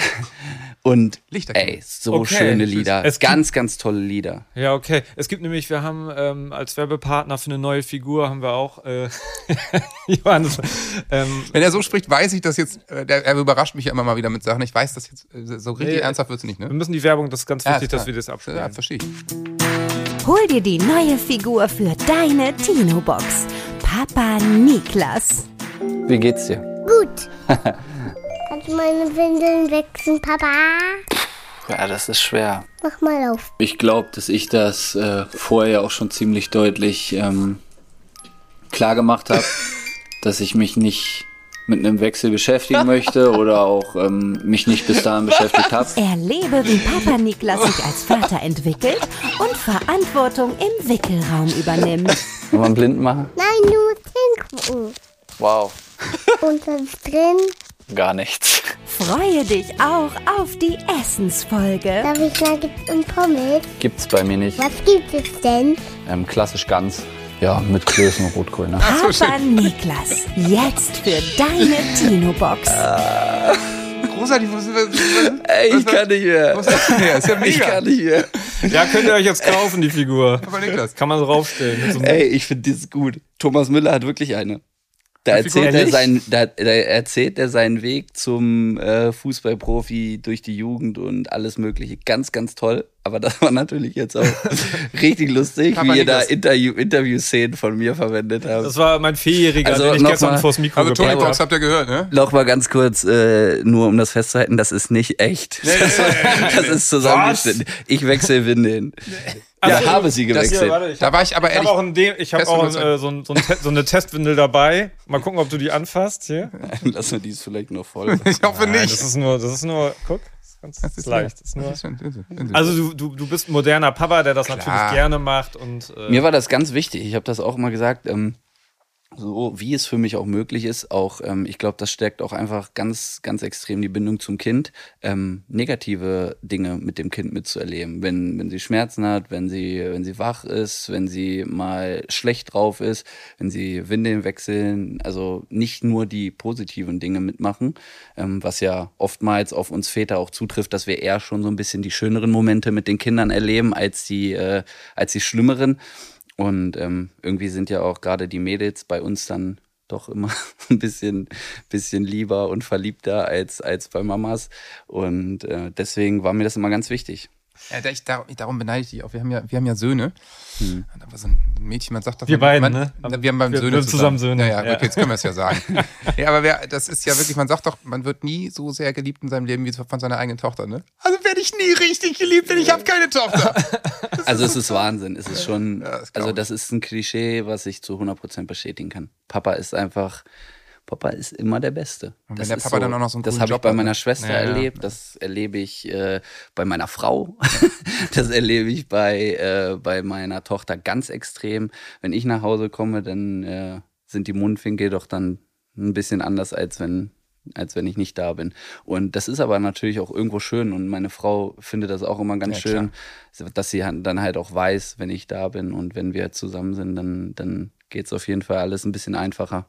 und ey, so Okay. schöne Lieder. Es ganz, ganz tolle Lieder. Ja, okay. Es gibt nämlich, wir haben ähm, als Werbepartner für eine neue Figur haben wir auch äh, Johannes. Ähm, Wenn er so spricht, weiß ich das jetzt, äh, der, er überrascht mich ja immer mal wieder mit Sachen. Ich weiß das jetzt, äh, so richtig Nee, ernsthaft wird es nicht, wir ne? müssen die Werbung, das ist ganz wichtig, ist dass wir das abspielen. Ja, verstehe ich. Hol dir die neue Figur für deine Tino-Box. Papa Niklas. Wie geht's dir? Gut. Du meine Windeln wechseln, Papa? Ja, das ist schwer. Mach mal auf. Ich glaube, dass ich das äh, vorher auch schon ziemlich deutlich ähm, klar gemacht habe, dass ich mich nicht mit einem Wechsel beschäftigen möchte oder auch ähm, mich nicht bis dahin beschäftigt habe. Erlebe, wie Papa Niklas sich als Vater entwickelt und Verantwortung im Wickelraum übernimmt. Wollen wir einen Blinden machen? Nein, nur hingucken. Wow, Und ist drin? Gar nichts. Freue dich auch auf die Essensfolge. Darf ich Nuggets und Pommes? Gibt's bei mir nicht. Was gibt es denn? Ähm, klassisch ganz. Ja, mit Klößen und Rotkohl. Ne? Papa Niklas, jetzt für deine Tino-Box. Großartig, was, was, was, Ey, ich was- kann nicht mehr. Was ist denn her? Ist ja Ich mega. kann nicht mehr. Ja, könnt ihr euch jetzt kaufen, die Figur. Aber Niklas. Kann man draufstellen. So Ey, ich finde das gut. Thomas Müller hat wirklich eine. Da erzählt, er seinen, da, da erzählt er seinen Weg zum äh, Fußballprofi durch die Jugend und alles Mögliche. Ganz, ganz toll. Aber das war natürlich jetzt auch richtig lustig, wie ihr da. Interview, Interviewszenen von mir verwendet habt. Das war mein Vierjähriger, Also den ich noch gestern mal- vors Mikro Also Tony gebracht Box habe. habt ihr gehört, ne? Noch mal ganz kurz, äh, nur um das festzuhalten, das ist nicht echt. das, das ist zusammengeschnitten. Ich wechsle Windeln. Ja, Also, habe sie hier, gewechselt. ich Da war ich aber Ich habe ehrlich. auch, ein De ich hab auch überzeugt. äh, so, ein, so, ein eine Testwindel dabei. Mal gucken, ob du die anfasst hier. Lass mal die ist vielleicht noch voll. Ich hoffe Nein, nicht. das ist nur, das ist nur, guck, das ist ganz Das ist leicht. Das ist nur, also du, du, du bist ein moderner Papa, der das Klar. natürlich gerne macht und äh, Mir war das ganz wichtig. Ich habe das auch immer gesagt. Ähm, so wie es für mich auch möglich ist, auch ähm, ich glaube, das stärkt auch einfach ganz, ganz extrem die Bindung zum Kind, ähm, negative Dinge mit dem Kind mitzuerleben. Wenn, wenn sie Schmerzen hat, wenn sie, wenn sie wach ist, wenn sie mal schlecht drauf ist, wenn sie Windeln wechseln, also nicht nur die positiven Dinge mitmachen, ähm, was ja oftmals auf uns Väter auch zutrifft, dass wir eher schon so ein bisschen die schöneren Momente mit den Kindern erleben als die, äh, als die schlimmeren. Und ähm, irgendwie sind ja auch gerade die Mädels bei uns dann doch immer ein bisschen, bisschen lieber und verliebter als, als bei Mamas. Und äh, deswegen war mir das immer ganz wichtig. Ja, da ich, darum, darum beneide ich dich auch. Wir haben ja, wir haben ja Söhne. Und da war so ein Mädchen, man sagt doch. Wir man, beiden, man, ne? Wir haben beim Wir- Söhne wir zusammen Söhne, Ja, ja, ja. okay, jetzt können wir es ja sagen. ja, aber wer, das ist ja wirklich, man sagt doch, man wird nie so sehr geliebt in seinem Leben wie von seiner eigenen Tochter, ne? Also werde ich nie richtig geliebt, denn ich habe keine Tochter. Also es ist Wahnsinn. Es ist schon, Ja, das also das ist ein Klischee, was ich zu 100% bestätigen kann. Papa ist einfach, Papa ist immer der Beste. Und wenn Das der Papa dann auch noch so einen Das habe ich bei meiner ne? Schwester Ja, ja. erlebt, das erlebe ich äh, bei meiner Frau, das erlebe ich bei, äh, bei meiner Tochter ganz extrem. Wenn ich nach Hause komme, dann äh, sind die Mundwinkel doch dann ein bisschen anders, als wenn als wenn ich nicht da bin. Und das ist aber natürlich auch irgendwo schön und meine Frau findet das auch immer ganz Ja, schön, dass sie dann halt auch weiß, wenn ich da bin und wenn wir zusammen sind, dann, dann geht es auf jeden Fall alles ein bisschen einfacher.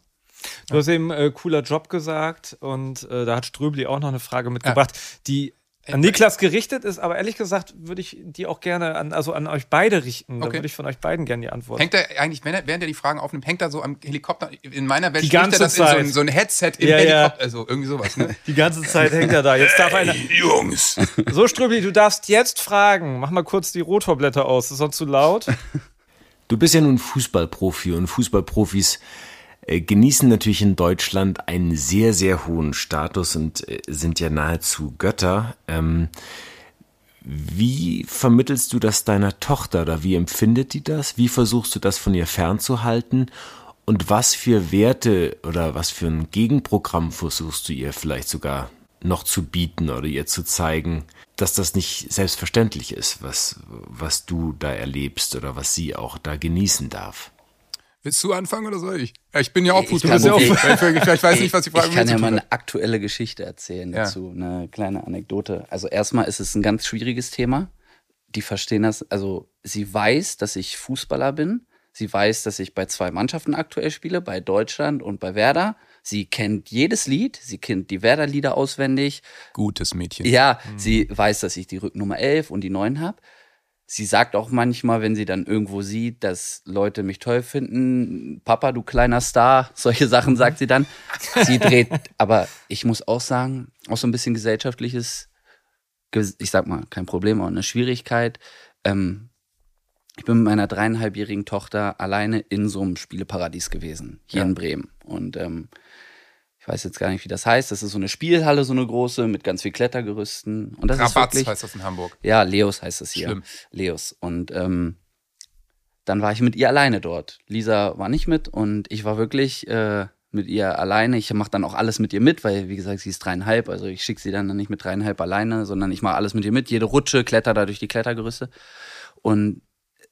Du hast eben äh, cooler Job gesagt und äh, da hat Ströbli auch noch eine Frage mitgebracht, die an Niklas gerichtet ist, aber ehrlich gesagt würde ich die auch gerne an, also an euch beide richten. Da Okay. würde ich von euch beiden gerne die Antwort. Hängt er eigentlich, wenn während er die Fragen aufnimmt, hängt er so am Helikopter, in meiner Welt Die ganze er das in so Zeit. ein, so ein Headset im Ja, ja. Helikopter, also irgendwie sowas, ne? Die ganze Zeit hängt er da. Jetzt darf einer. Jungs! So, Ströbli, du darfst jetzt fragen. Mach mal kurz die Rotorblätter aus. Ist sonst zu laut? Du bist ja nun Fußballprofi und Fußballprofis äh, genießen natürlich in Deutschland einen sehr, sehr hohen Status und äh, sind ja nahezu Götter. Ähm, Wie vermittelst du das deiner Tochter oder wie empfindet die das? Wie versuchst du das von ihr fernzuhalten? Und was für Werte oder was für ein Gegenprogramm versuchst du ihr vielleicht sogar noch zu bieten oder ihr zu zeigen, dass das nicht selbstverständlich ist, was, was du da erlebst oder was sie auch da genießen darf? Willst du anfangen oder soll ich? Ja, ich bin ja auch Ich kann- Ich, ich, ich weiß nicht, was die Frage Ich kann ja mal eine aktuelle Geschichte erzählen Ja. dazu, eine kleine Anekdote. Also erstmal ist es ein ganz schwieriges Thema. Die verstehen das, also sie weiß, dass ich Fußballer bin. Sie weiß, dass ich bei zwei Mannschaften aktuell spiele, bei Deutschland und bei Werder. Sie kennt jedes Lied, sie kennt die Werder-Lieder auswendig. Gutes Mädchen. Ja, sie weiß, dass ich die Rücknummer 11 und die 9 habe. Sie sagt auch manchmal, wenn sie dann irgendwo sieht, dass Leute mich toll finden, Papa, du kleiner Star, solche Sachen sagt sie dann. Sie dreht, aber ich muss auch sagen, auch so ein bisschen gesellschaftliches, ges- ich sag mal, kein Problem, aber eine Schwierigkeit. Ähm, ich bin mit meiner dreieinhalbjährigen Tochter alleine in so einem Spieleparadies gewesen, hier Ja. in Bremen. Und ähm, ich weiß jetzt gar nicht, wie das heißt. Das ist so eine Spielhalle, so eine große, mit ganz viel Klettergerüsten. Und das ist Rabatz wirklich, heißt das in Hamburg. ja, Leos heißt es hier. Schlimm. Leos. Und ähm, dann war ich mit ihr alleine dort. Lisa war nicht mit und ich war wirklich äh, mit ihr alleine. Ich mache dann auch alles mit ihr mit, weil, wie gesagt, sie ist dreieinhalb. Also ich schicke sie dann nicht mit dreieinhalb alleine, sondern ich mache alles mit ihr mit. Jede Rutsche, kletter da durch die Klettergerüste. Und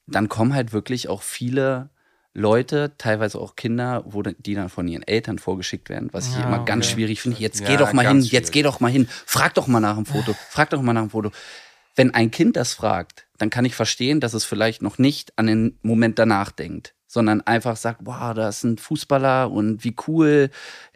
dann kommen halt wirklich auch viele Leute, teilweise auch Kinder, wo die dann von ihren Eltern vorgeschickt werden, was ich Ja, immer ganz okay. schwierig finde. Jetzt Ja, geh doch mal hin, ganz jetzt schwierig. geh doch mal hin, frag doch mal nach dem Foto, frag doch mal nach dem Foto. Wenn ein Kind das fragt, dann kann ich verstehen, dass es vielleicht noch nicht an den Moment danach denkt, sondern einfach sagt, wow, da ist ein Fußballer und wie cool,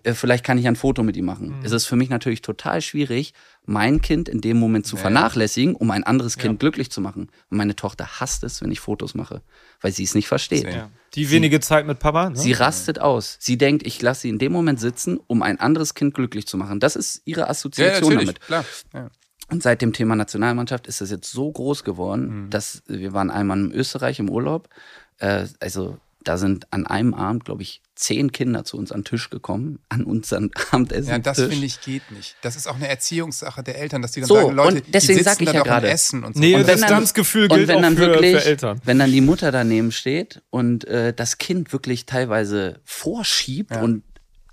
äh, vielleicht kann ich ein Foto mit ihm machen. Es ist für mich natürlich total schwierig, mein Kind in dem Moment zu Ja. vernachlässigen, um ein anderes Kind glücklich zu machen. Und meine Tochter hasst es, wenn ich Fotos mache, weil sie es nicht versteht. Ja. Die wenige Zeit mit Papa. Ne? Sie rastet aus. Sie denkt, ich lasse sie in dem Moment sitzen, um ein anderes Kind glücklich zu machen. Das ist ihre Ja, ja, Assoziation damit. klar. Ja. Und seit dem Thema Nationalmannschaft ist das jetzt so groß geworden, dass wir waren einmal in Österreich im Urlaub. Äh, also da sind an einem Abend, glaube ich, zehn Kinder zu uns an den Tisch gekommen, an unseren Abendessen. Ja, das finde ich geht nicht. Das ist auch eine Erziehungssache der Eltern, dass die dann So, sagen, Leute, und deswegen die sag sitzen ich dann ja gerade. Essen und so. Nee, und das wenn dann- Distanzgefühl gilt und wenn auch dann für, wirklich, für Eltern. wenn dann die Mutter daneben steht und äh, das Kind wirklich teilweise vorschiebt Ja. und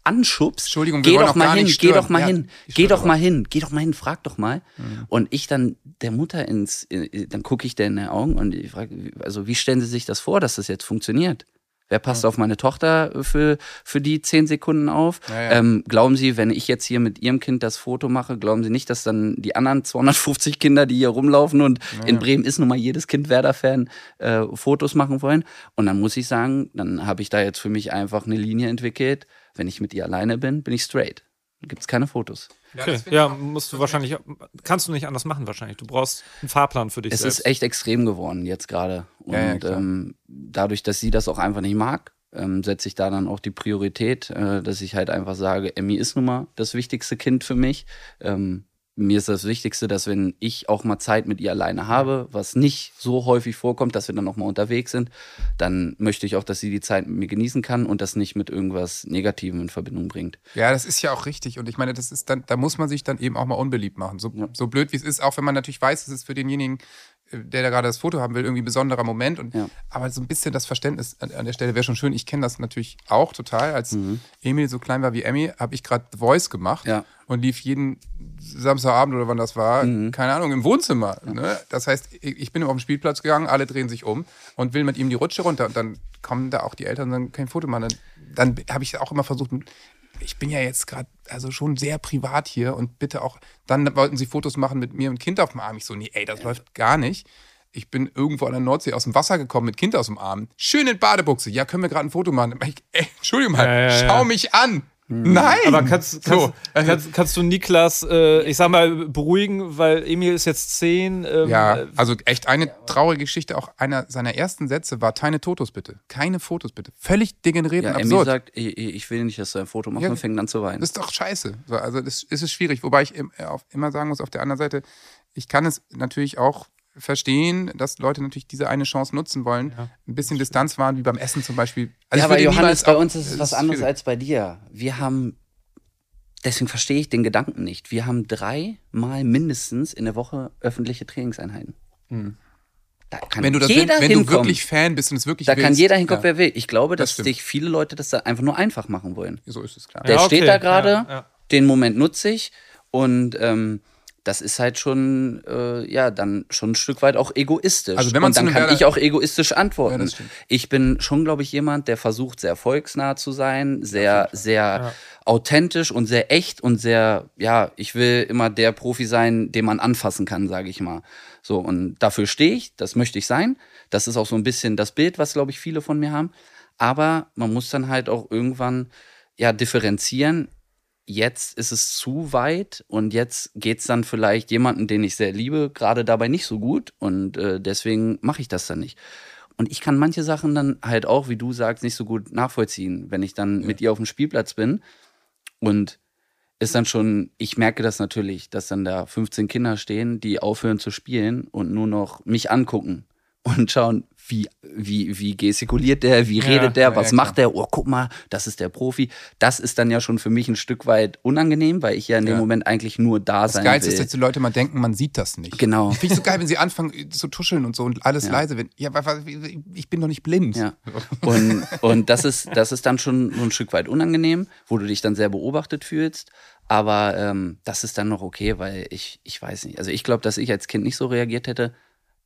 anschubst, Entschuldigung, wir geh doch auch mal gar hin, nicht geh doch mal Ja, hin, geh doch mal hin, geh doch mal hin, frag doch mal. Mhm. Und ich dann der Mutter ins, äh, dann gucke ich der in die Augen und ich frage, also wie stellen Sie sich das vor, dass das jetzt funktioniert? Wer passt auf meine Tochter für, für die zehn Sekunden auf? Ja, ja. Ähm, glauben Sie, wenn ich jetzt hier mit Ihrem Kind das Foto mache, glauben Sie nicht, dass dann die anderen 250 Kinder, die hier rumlaufen und in Bremen ist nun mal jedes Kind Werder-Fan, äh, Fotos machen wollen? Und dann muss ich sagen, dann habe ich da jetzt für mich einfach eine Linie entwickelt. Wenn ich mit ihr alleine bin, bin ich straight. Dann gibt es keine Fotos. Okay. Ja, musst du wahrscheinlich, kannst du nicht anders machen wahrscheinlich. Du brauchst einen Fahrplan für dich Es selbst. ist echt extrem geworden jetzt gerade. Und Ja, ja, ähm, dadurch, dass sie das auch einfach nicht mag, ähm, setze ich da dann auch die Priorität, äh, dass ich halt einfach sage, Emmy ist nun mal das wichtigste Kind für mich. Ähm, mir ist das Wichtigste, dass wenn ich auch mal Zeit mit ihr alleine habe, was nicht so häufig vorkommt, dass wir dann auch mal unterwegs sind, dann möchte ich auch, dass sie die Zeit mit mir genießen kann und das nicht mit irgendwas Negativem in Verbindung bringt. Ja, das ist ja auch richtig. Und ich meine, das ist dann, da muss man sich dann eben auch mal unbeliebt machen. So, so blöd wie es ist, auch wenn man natürlich weiß, es ist für denjenigen, der da gerade das Foto haben will, irgendwie ein besonderer Moment. Und, Ja. Aber so ein bisschen das Verständnis an, an der Stelle wäre schon schön. Ich kenne das natürlich auch total. Als Emil so klein war wie Emmy, habe ich gerade Voice gemacht Ja. und lief jeden Samstagabend oder wann das war, keine Ahnung, im Wohnzimmer. Ne? Das heißt, ich ich bin auf den Spielplatz gegangen, alle drehen sich um und will mit ihm die Rutsche runter. Und dann kommen da auch die Eltern und sagen, kein Foto machen. Dann, dann habe ich auch immer versucht, ich bin ja jetzt gerade also schon sehr privat hier und bitte auch, dann wollten sie Fotos machen mit mir und Kind auf dem Arm. Ich so, nee, ey, das läuft gar nicht. Ich bin irgendwo an der Nordsee aus dem Wasser gekommen mit Kind aus dem Arm. Schön in Badebuchse. Ja, können wir gerade ein Foto machen? Ich, ey, Entschuldigung mal, Ja, ja, ja. schau mich an. Nein! Aber kannst, kannst, So, also- kannst, kannst du Niklas, äh, ich sag mal, beruhigen, weil Emil ist jetzt zehn. Ähm, Ja, äh, also echt eine traurige Geschichte. Auch einer seiner ersten Sätze war: keine Fotos bitte. Keine Fotos bitte. Völlig degeneriert Ja, und absurd. sagt, ich, ich will nicht, dass du ein Foto machst Ja. und fängt an zu weinen. Das ist doch scheiße. So, also das ist es schwierig. Wobei ich äh, immer sagen muss, auf der anderen Seite, ich kann es natürlich auch verstehen, dass Leute natürlich diese eine Chance nutzen wollen. Ein bisschen Distanz wahren, wie beim Essen zum Beispiel. Also ja, aber Johannes, bei uns ist es was anderes als bei dir. Wir haben deswegen verstehe ich den Gedanken nicht. Wir haben dreimal mindestens in der Woche öffentliche Trainingseinheiten. Da kann Hm. Wenn du, das, jeder wenn, wenn du wirklich Fan bist und es wirklich da kann willst, jeder hinkommen, ja, wer will. Ich glaube, Das dass stimmt. sich viele Leute das da einfach nur einfach machen wollen. So ist es klar. Der Ja, okay. steht da gerade, Ja, ja. den Moment nutze ich und ähm, das ist halt schon, äh, ja, dann schon ein Stück weit auch egoistisch. Also wenn man und dann kann Werder- ich auch egoistisch Ja, antworten. stimmt. ich bin schon, glaube ich, jemand, der versucht, sehr volksnah zu sein, sehr, sehr authentisch und sehr echt und sehr, ja, ich will immer der Profi sein, den man anfassen kann, sage ich mal. So, und dafür stehe ich, das möchte ich sein. Das ist auch so ein bisschen das Bild, was, glaube ich, viele von mir haben. Aber man muss dann halt auch irgendwann ja differenzieren. Jetzt ist es zu weit und jetzt geht's dann vielleicht jemanden, den ich sehr liebe, gerade dabei nicht so gut und äh, deswegen mache ich das dann nicht. Und ich kann manche Sachen dann halt auch, wie du sagst, nicht so gut nachvollziehen, wenn ich dann mit ihr auf dem Spielplatz bin und ist dann schon, ich merke das natürlich, dass dann da 15 Kinder stehen, die aufhören zu spielen und nur noch mich angucken und schauen, wie, wie, wie gestikuliert der, wie Ja, redet der, ja, was ja, macht der, oh, guck mal, das ist der Profi. Das ist dann ja schon für mich ein Stück weit unangenehm, weil ich ja in dem Ja. Moment eigentlich nur da Das sein Geilste will. ist, dass die Leute mal denken, man sieht das nicht. Genau. Finde ich so geil, wenn sie anfangen zu tuscheln und so und alles leise wird. Ja, ich bin doch nicht blind. Ja. Und, und das, ist, das ist dann schon so ein Stück weit unangenehm, wo du dich dann sehr beobachtet fühlst. Aber ähm, das ist dann noch okay, weil ich, ich weiß nicht. Also ich glaube, dass ich als Kind nicht so reagiert hätte.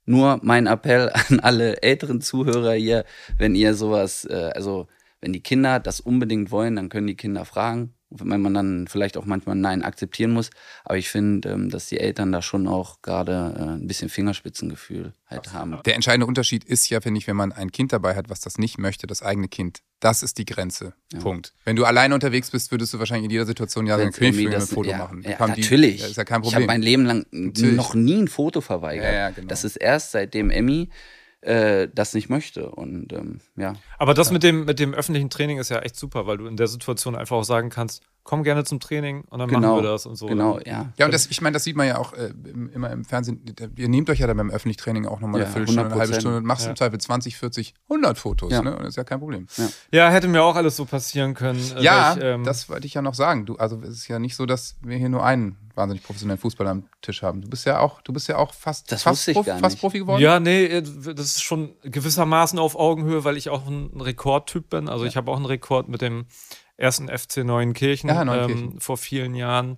Nur mein Appell an alle älteren Zuhörer hier, wenn ihr sowas, äh, also wenn die Kinder das unbedingt wollen, dann können die Kinder fragen. Wenn man dann vielleicht auch manchmal Nein akzeptieren muss. Aber ich finde, ähm, dass die Eltern da schon auch gerade äh, ein bisschen Fingerspitzengefühl halt haben. Der entscheidende Unterschied ist ja, finde ich, wenn man ein Kind dabei hat, was das nicht möchte, das eigene Kind. Das ist die Grenze. Punkt. Wenn du alleine unterwegs bist, würdest du wahrscheinlich in jeder Situation ja kann ich irgendwie ein Foto ja, machen. Ja, die- natürlich. Ja, ist ja kein Ich habe Problem. mein Leben lang Natürlich. noch nie ein Foto verweigert. Ja, ja, genau. Das ist erst seitdem Emmy äh, das nicht möchte. Und ähm, ja. Aber das mit dem, mit dem öffentlichen Training ist ja echt super, weil du in der Situation einfach auch sagen kannst, komm gerne zum Training und dann Genau. machen wir das und so. Genau, ja. Ja, und das, ich meine, das sieht man ja auch äh, im- immer im Fernsehen. Ihr nehmt euch ja dann beim öffentlichen Training auch nochmal eine Ja, Viertelstunde, eine halbe 100%. Stunde und machst Ja. im Zweifel 20, 40, 100 Fotos. Ja. Ne? Und das ist ja kein Problem. Ja, hätte mir auch alles so passieren können. äh, Ja, ich, ähm, das wollte ich ja noch sagen. Du, also es ist ja nicht so, dass wir hier nur einen wahnsinnig professionellen Fußballer am Tisch haben. Du bist ja auch, du bist ja auch fast, Das fast, Profi, fast. Profi geworden. Ja, nee, äh, das ist schon gewissermaßen auf Augenhöhe, weil ich auch ein Rekordtyp bin. Also ich habe auch einen Rekord mit dem ersten FC Neuenkirchen, Ja, Neuenkirchen. Ähm, vor vielen Jahren.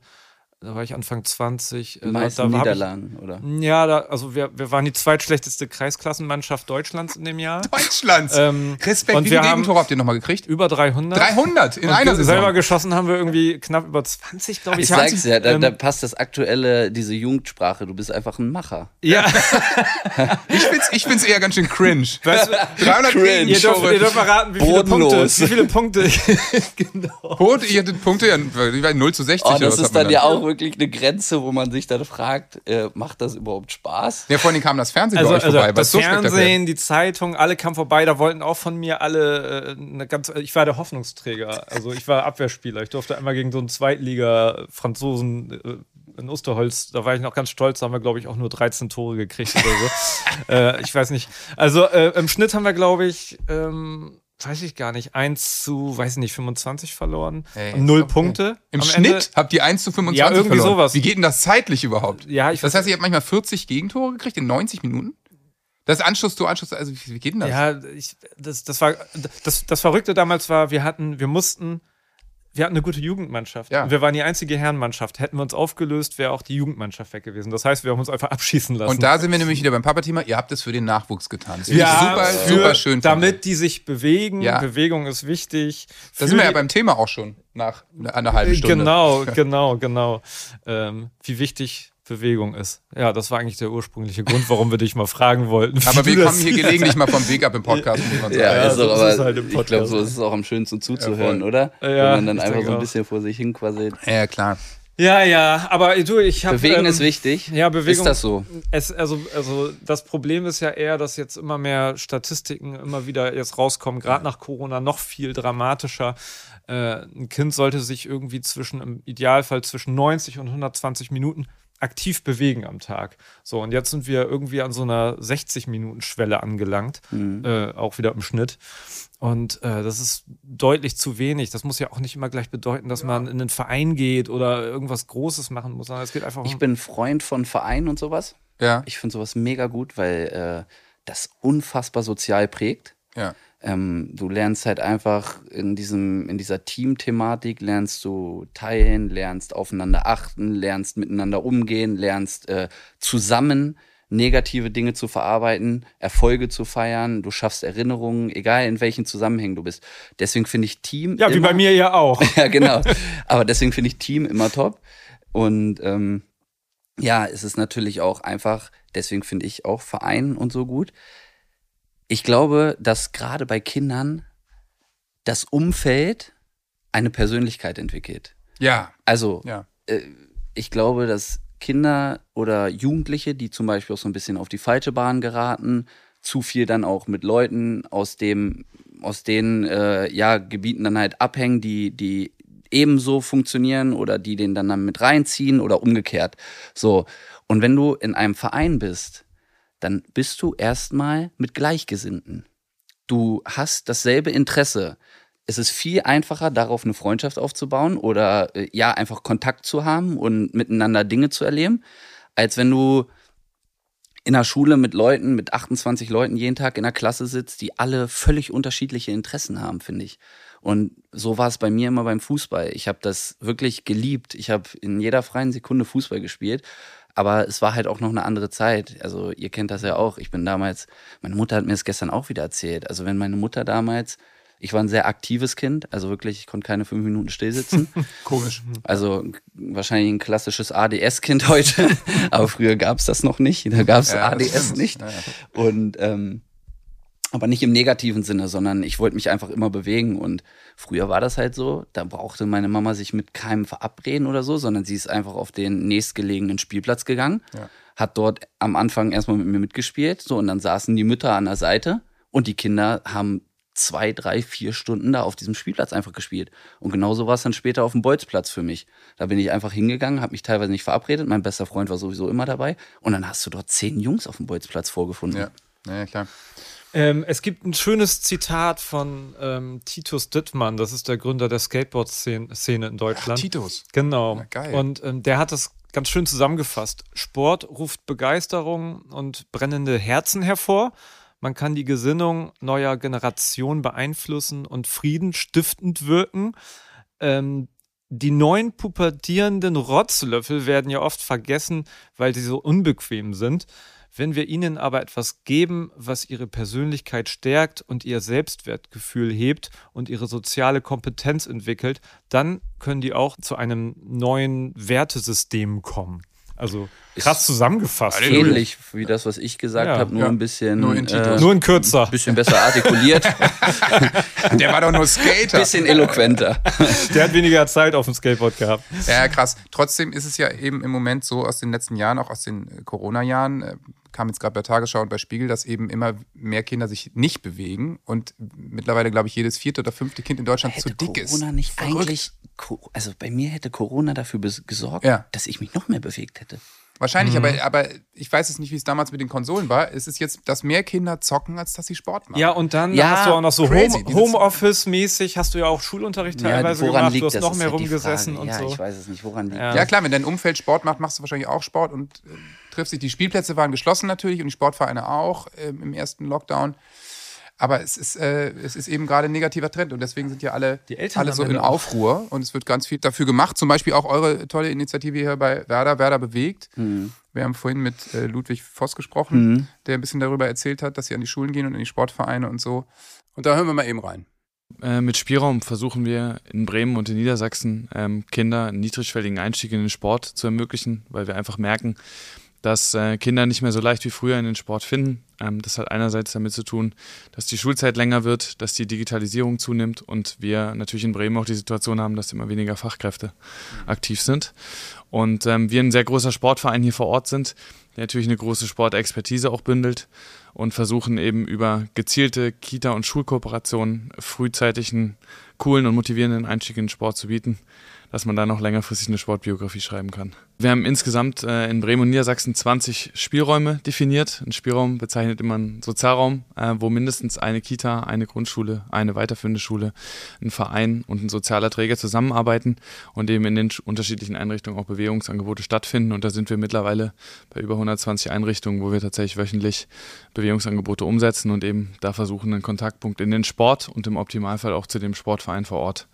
Da war ich Anfang 20. Die Äh, meisten da, Niederlagen, oder? Ich, ja, da, also wir, wir waren die zweitschlechteste Kreisklassenmannschaft Deutschlands in dem Jahr. Deutschlands. Ähm, Respekt. und Wie wir viele haben Gegentore habt ihr nochmal gekriegt? über 300. 300 in Und einer Saison. selber geschossen haben wir irgendwie knapp über 20, glaube ich. Ich sag's ja, da, Ähm, da passt das aktuelle, diese Jugendsprache. Du bist einfach ein Macher. Ja, Ich find's, ich find's eher ganz schön cringe. weißt du, 300 Cringe. ihr dürft, ihr dürft verraten, wie viele Punkte, Bodenlos. wie viele Punkte ich, genau. Rot, ihr hattet Punkte, ja, die waren 0 zu 60 Oh, oder das ist dann ja auch wirklich eine Grenze, wo man sich dann fragt, äh, macht das überhaupt Spaß? Ja, vor allem kam das Fernsehen Also, bei euch also vorbei. das so. Fernsehen, die Zeitung, alle kamen vorbei, da wollten auch von mir alle äh, eine ganz, ich war der Hoffnungsträger. Also ich war Abwehrspieler. Ich durfte einmal gegen so einen Zweitliga-Franzosen äh, in Osterholz, da war ich noch ganz stolz, da haben wir, glaube ich, auch nur 13 Tore gekriegt oder so. äh, ich weiß nicht. Also äh, im Schnitt haben wir, glaube ich, ähm, weiß ich gar nicht, 1 zu, weiß nicht, 25 verloren. Ey, Und null Punkte. Im Schnitt Ende. habt ihr 1 zu 25 Ja, irgendwie verloren. sowas. Wie geht denn das zeitlich überhaupt? Ja, ich Das heißt, ihr habt manchmal 40 Gegentore gekriegt in 90 Minuten? Das ist Anschluss zu Anschluss, also wie, wie geht denn das? Ja, ich, das, das war das, das Verrückte damals war, wir hatten, wir mussten, wir hatten eine gute Jugendmannschaft. Ja. Wir waren die einzige Herrenmannschaft. Hätten wir uns aufgelöst, wäre auch die Jugendmannschaft weg gewesen. Das heißt, wir haben uns einfach abschießen lassen. Und da sind wir nämlich wieder beim Papa-Thema. Ihr habt es für den Nachwuchs getan. Das ja, super, für, super schön. Damit die sich bewegen. Ja. Bewegung ist wichtig. Da sind wir ja beim Thema auch schon nach einer halben Stunde. Genau, genau, genau. Ähm, wie wichtig Bewegung ist. Ja, das war eigentlich der ursprüngliche Grund, warum wir dich mal fragen wollten. Aber wir kommen hier gelegentlich mal vom Weg ab im Podcast, muss man sagen. Ja, Ja, ist so ist aber es halt im ich glaube, Podcast. so ist es auch am schönsten zuzuhören, Ja, oder? Ja, Wenn man dann einfach so ein auch. bisschen vor sich hin quasi. Ja, klar. Ja, ja, aber du, ich habe. Bewegen ähm, ist wichtig. Ja, Bewegung. Ist das so? Es, also, also das Problem ist ja eher, dass jetzt immer mehr Statistiken immer wieder jetzt rauskommen, gerade nach Corona noch viel dramatischer. Äh, ein Kind sollte sich irgendwie zwischen, im Idealfall zwischen 90 und 120 Minuten aktiv bewegen am Tag. So, und jetzt sind wir irgendwie an so einer 60-Minuten-Schwelle angelangt, Mhm. äh, auch wieder im Schnitt. Und äh, das ist deutlich zu wenig. Das muss ja auch nicht immer gleich bedeuten, dass man in einen Verein geht oder irgendwas Großes machen muss, sondern es geht einfach um. Ich bin Freund von Vereinen und sowas. Ja, Ich finde sowas mega gut, weil äh, das unfassbar sozial prägt. ja. Ähm, du lernst halt einfach in diesem, in dieser Teamthematik lernst du teilen, lernst aufeinander achten, lernst miteinander umgehen, lernst äh, zusammen negative Dinge zu verarbeiten, Erfolge zu feiern, du schaffst Erinnerungen, egal in welchen Zusammenhängen du bist. Deswegen finde ich Team. ja, wie immer- bei mir ja auch. ja, genau. Aber deswegen finde ich Team immer top. Und ähm, ja, es ist natürlich auch einfach, deswegen finde ich auch Verein und so gut. Ich glaube, dass gerade bei Kindern das Umfeld eine Persönlichkeit entwickelt. Ja, Also ja. ich glaube, dass Kinder oder Jugendliche, die zum Beispiel auch so ein bisschen auf die falsche Bahn geraten, zu viel dann auch mit Leuten aus dem, aus den äh, ja, Gebieten dann halt abhängen, die, die ebenso funktionieren oder die den dann, dann mit reinziehen oder umgekehrt. So. Und wenn du in einem Verein bist, dann bist du erstmal mit Gleichgesinnten. Du hast dasselbe Interesse. Es ist viel einfacher, darauf eine Freundschaft aufzubauen oder äh, ja, einfach Kontakt zu haben und miteinander Dinge zu erleben, als wenn du in der Schule mit Leuten, mit 28 Leuten jeden Tag in der Klasse sitzt, die alle völlig unterschiedliche Interessen haben, finde ich. Und so war es bei mir immer beim Fußball. Ich habe das wirklich geliebt. Ich habe in jeder freien Sekunde Fußball gespielt. Aber es war halt auch noch eine andere Zeit. Also ihr kennt das ja auch. Ich bin damals, meine Mutter hat mir das gestern auch wieder erzählt. Also wenn meine Mutter damals, ich war ein sehr aktives Kind, also wirklich, ich konnte keine fünf Minuten still sitzen. Komisch. Also wahrscheinlich ein klassisches ADS-Kind heute, aber früher gab es das noch nicht. Da gab es Ja, ADS nicht. Ja. Und ähm, aber nicht im negativen Sinne, sondern ich wollte mich einfach immer bewegen. Und früher war das halt so, da brauchte meine Mama sich mit keinem verabreden oder so, sondern sie ist einfach auf den nächstgelegenen Spielplatz gegangen, Ja. hat dort am Anfang erstmal mit mir mitgespielt, so und dann saßen die Mütter an der Seite und die Kinder haben zwei, drei, vier Stunden da auf diesem Spielplatz einfach gespielt. Und genauso war es dann später auf dem Bolzplatz für mich. Da bin ich einfach hingegangen, habe mich teilweise nicht verabredet. Mein bester Freund war sowieso immer dabei. Und dann hast du dort zehn Jungs auf dem Bolzplatz vorgefunden. Ja. ja, klar. Ähm, es gibt ein schönes Zitat von ähm, Titus Dittmann, das ist der Gründer der Skateboard-Szene Szene in Deutschland. Titus. Genau. Na, geil. Und ähm, der hat das ganz schön zusammengefasst. Sport ruft Begeisterung und brennende Herzen hervor. Man kann die Gesinnung neuer Generationen beeinflussen und Frieden stiftend wirken. Ähm, die neuen pubertierenden Rotzlöffel werden ja oft vergessen, weil sie so unbequem sind. Wenn wir ihnen aber etwas geben, was ihre Persönlichkeit stärkt und ihr Selbstwertgefühl hebt und ihre soziale Kompetenz entwickelt, dann können die auch zu einem neuen Wertesystem kommen. Also krass zusammengefasst. Ähnlich wie das, was ich gesagt Ja. habe, nur Ja. ein bisschen, Nur in äh, Nur in kürzer. bisschen besser artikuliert, Der war doch nur Skater. bisschen eloquenter. Der hat weniger Zeit auf dem Skateboard gehabt. Ja, krass. Trotzdem ist es ja eben im Moment so aus den letzten Jahren, auch aus den äh, Corona-Jahren, äh, kam jetzt gerade bei Tagesschau und bei Spiegel, dass eben immer mehr Kinder sich nicht bewegen und mittlerweile, glaube ich, jedes vierte oder fünfte Kind in Deutschland zu Hätte dick ist. Corona nicht Verrückt. eigentlich, also bei mir hätte Corona dafür gesorgt, Ja. dass ich mich noch mehr bewegt hätte. Wahrscheinlich, aber, aber ich weiß es nicht, wie es damals mit den Konsolen war. Es ist jetzt, dass mehr Kinder zocken, als dass sie Sport machen. Ja, und dann Ja, hast du auch noch so. Home- Homeoffice-mäßig, hast du ja auch Schulunterricht teilweise gemacht. Du hast das? noch mehr rumgesessen und ja, so. ich weiß es nicht, woran liegt Ja. Ja, klar, wenn dein Umfeld Sport macht, machst du wahrscheinlich auch Sport und äh, triffst dich. Die Spielplätze waren geschlossen natürlich und die Sportvereine auch ähm, im ersten Lockdown. Aber es ist, äh, es ist eben gerade ein negativer Trend und deswegen sind ja alle, Die Eltern alle so in. Aufruhr und es wird ganz viel dafür gemacht. Zum Beispiel auch eure tolle Initiative hier bei Werder, Werder bewegt. Mhm. Wir haben vorhin mit äh, Ludwig Voss gesprochen, der ein bisschen darüber erzählt hat, dass sie an die Schulen gehen und in die Sportvereine und so. Und da hören wir mal eben rein. Äh, mit Spielraum versuchen wir in Bremen und in Niedersachsen ähm, Kinder einen niedrigschwelligen Einstieg in den Sport zu ermöglichen, weil wir einfach merken, dass äh, Kinder nicht mehr so leicht wie früher in den Sport finden. Ähm, das hat einerseits damit zu tun, dass die Schulzeit länger wird, dass die Digitalisierung zunimmt und wir natürlich in Bremen auch die Situation haben, dass immer weniger Fachkräfte aktiv sind. Und ähm, wir ein sehr großer Sportverein hier vor Ort sind, die natürlich eine große Sportexpertise auch bündelt und versuchen eben über gezielte Kita- und Schulkooperationen frühzeitig einen coolen und motivierenden Einstieg in den Sport zu bieten dass man da noch längerfristig eine Sportbiografie schreiben kann. Wir haben insgesamt äh, in Bremen und Niedersachsen 20 Spielräume definiert. Ein Spielraum bezeichnet immer einen Sozialraum, äh, wo mindestens eine Kita, eine Grundschule, eine weiterführende Schule, ein Verein und ein sozialer Träger zusammenarbeiten und eben in den unterschiedlichen Einrichtungen auch Bewegungsangebote stattfinden. Und da sind wir mittlerweile bei über 120 Einrichtungen, wo wir tatsächlich wöchentlich Bewegungsangebote umsetzen und eben da versuchen, einen Kontaktpunkt in den Sport und im Optimalfall auch zu dem Sportverein vor Ort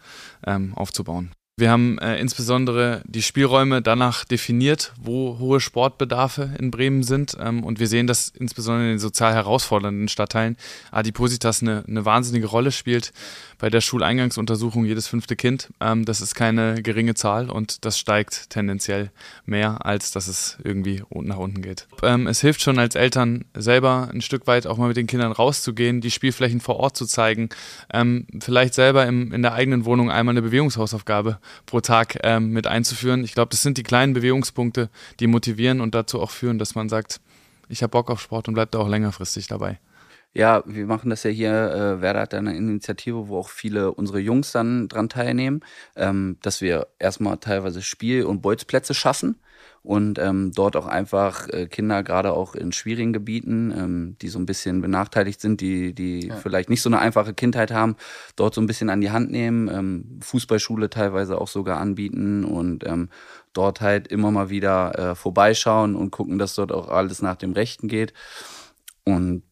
ähm, aufzubauen. Wir haben äh, insbesondere die Spielräume danach definiert, wo hohe Sportbedarfe in Bremen sind. Ähm, und wir sehen, dass insbesondere in den sozial herausfordernden Stadtteilen Adipositas eine, eine wahnsinnige Rolle spielt bei der Schuleingangsuntersuchung jedes fünfte Kind. Ähm, das ist keine geringe Zahl und das steigt tendenziell mehr, als dass es irgendwie nach unten geht. Ähm, es hilft schon als Eltern selber ein Stück weit auch mal mit den Kindern rauszugehen, die Spielflächen vor Ort zu zeigen, ähm, vielleicht selber im, in der eigenen Wohnung einmal eine Bewegungshausaufgabe pro Tag ähm, mit einzuführen. Ich glaube, das sind die kleinen Bewegungspunkte, die motivieren und dazu auch führen, dass man sagt, ich habe Bock auf Sport und bleibt auch längerfristig dabei. Ja, wir machen das ja hier. Äh, Werder hat eine Initiative, wo auch viele unsere Jungs dann dran teilnehmen, ähm, dass wir erstmal teilweise Spiel- und Bolzplätze schaffen und ähm, dort auch einfach äh, Kinder, gerade auch in schwierigen Gebieten, ähm, die so ein bisschen benachteiligt sind, die, die ja. vielleicht nicht so eine einfache Kindheit haben, dort so ein bisschen an die Hand nehmen, ähm, Fußballschule teilweise auch sogar anbieten und ähm, dort halt immer mal wieder äh, vorbeischauen und gucken, dass dort auch alles nach dem Rechten geht. Und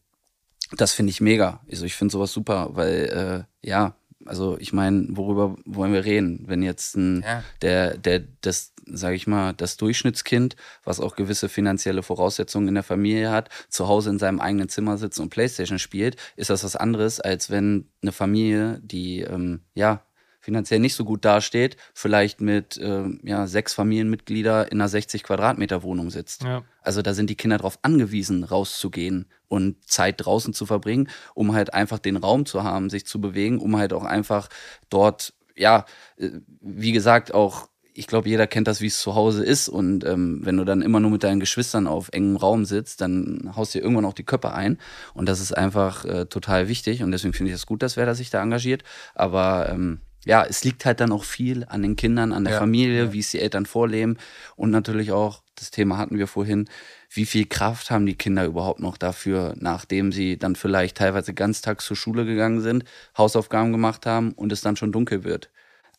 das finde ich mega. Also ich finde sowas super, weil äh, ja, also ich meine, worüber wollen wir reden? Wenn jetzt ein, ja. der, der, das, sage ich mal, das Durchschnittskind, was auch gewisse finanzielle Voraussetzungen in der Familie hat, zu Hause in seinem eigenen Zimmer sitzt und Playstation spielt, ist das was anderes, als wenn eine Familie, die ähm, ja finanziell nicht so gut dasteht, vielleicht mit äh, ja, sechs Familienmitglieder in einer 60 Quadratmeter Wohnung sitzt. Ja. Also da sind die Kinder darauf angewiesen, rauszugehen und Zeit draußen zu verbringen, um halt einfach den Raum zu haben, sich zu bewegen, um halt auch einfach dort, ja, äh, wie gesagt, auch ich glaube, jeder kennt das, wie es zu Hause ist. Und ähm, wenn du dann immer nur mit deinen Geschwistern auf engem Raum sitzt, dann haust dir irgendwann auch die Köpfe ein. Und das ist einfach äh, total wichtig. Und deswegen finde ich es gut, dass wer da sich da engagiert. Aber ähm, ja, es liegt halt dann auch viel an den Kindern, an der ja, Familie, ja. wie es die Eltern vorleben und natürlich auch, das Thema hatten wir vorhin, wie viel Kraft haben die Kinder überhaupt noch dafür, nachdem sie dann vielleicht teilweise ganztags zur Schule gegangen sind, Hausaufgaben gemacht haben und es dann schon dunkel wird.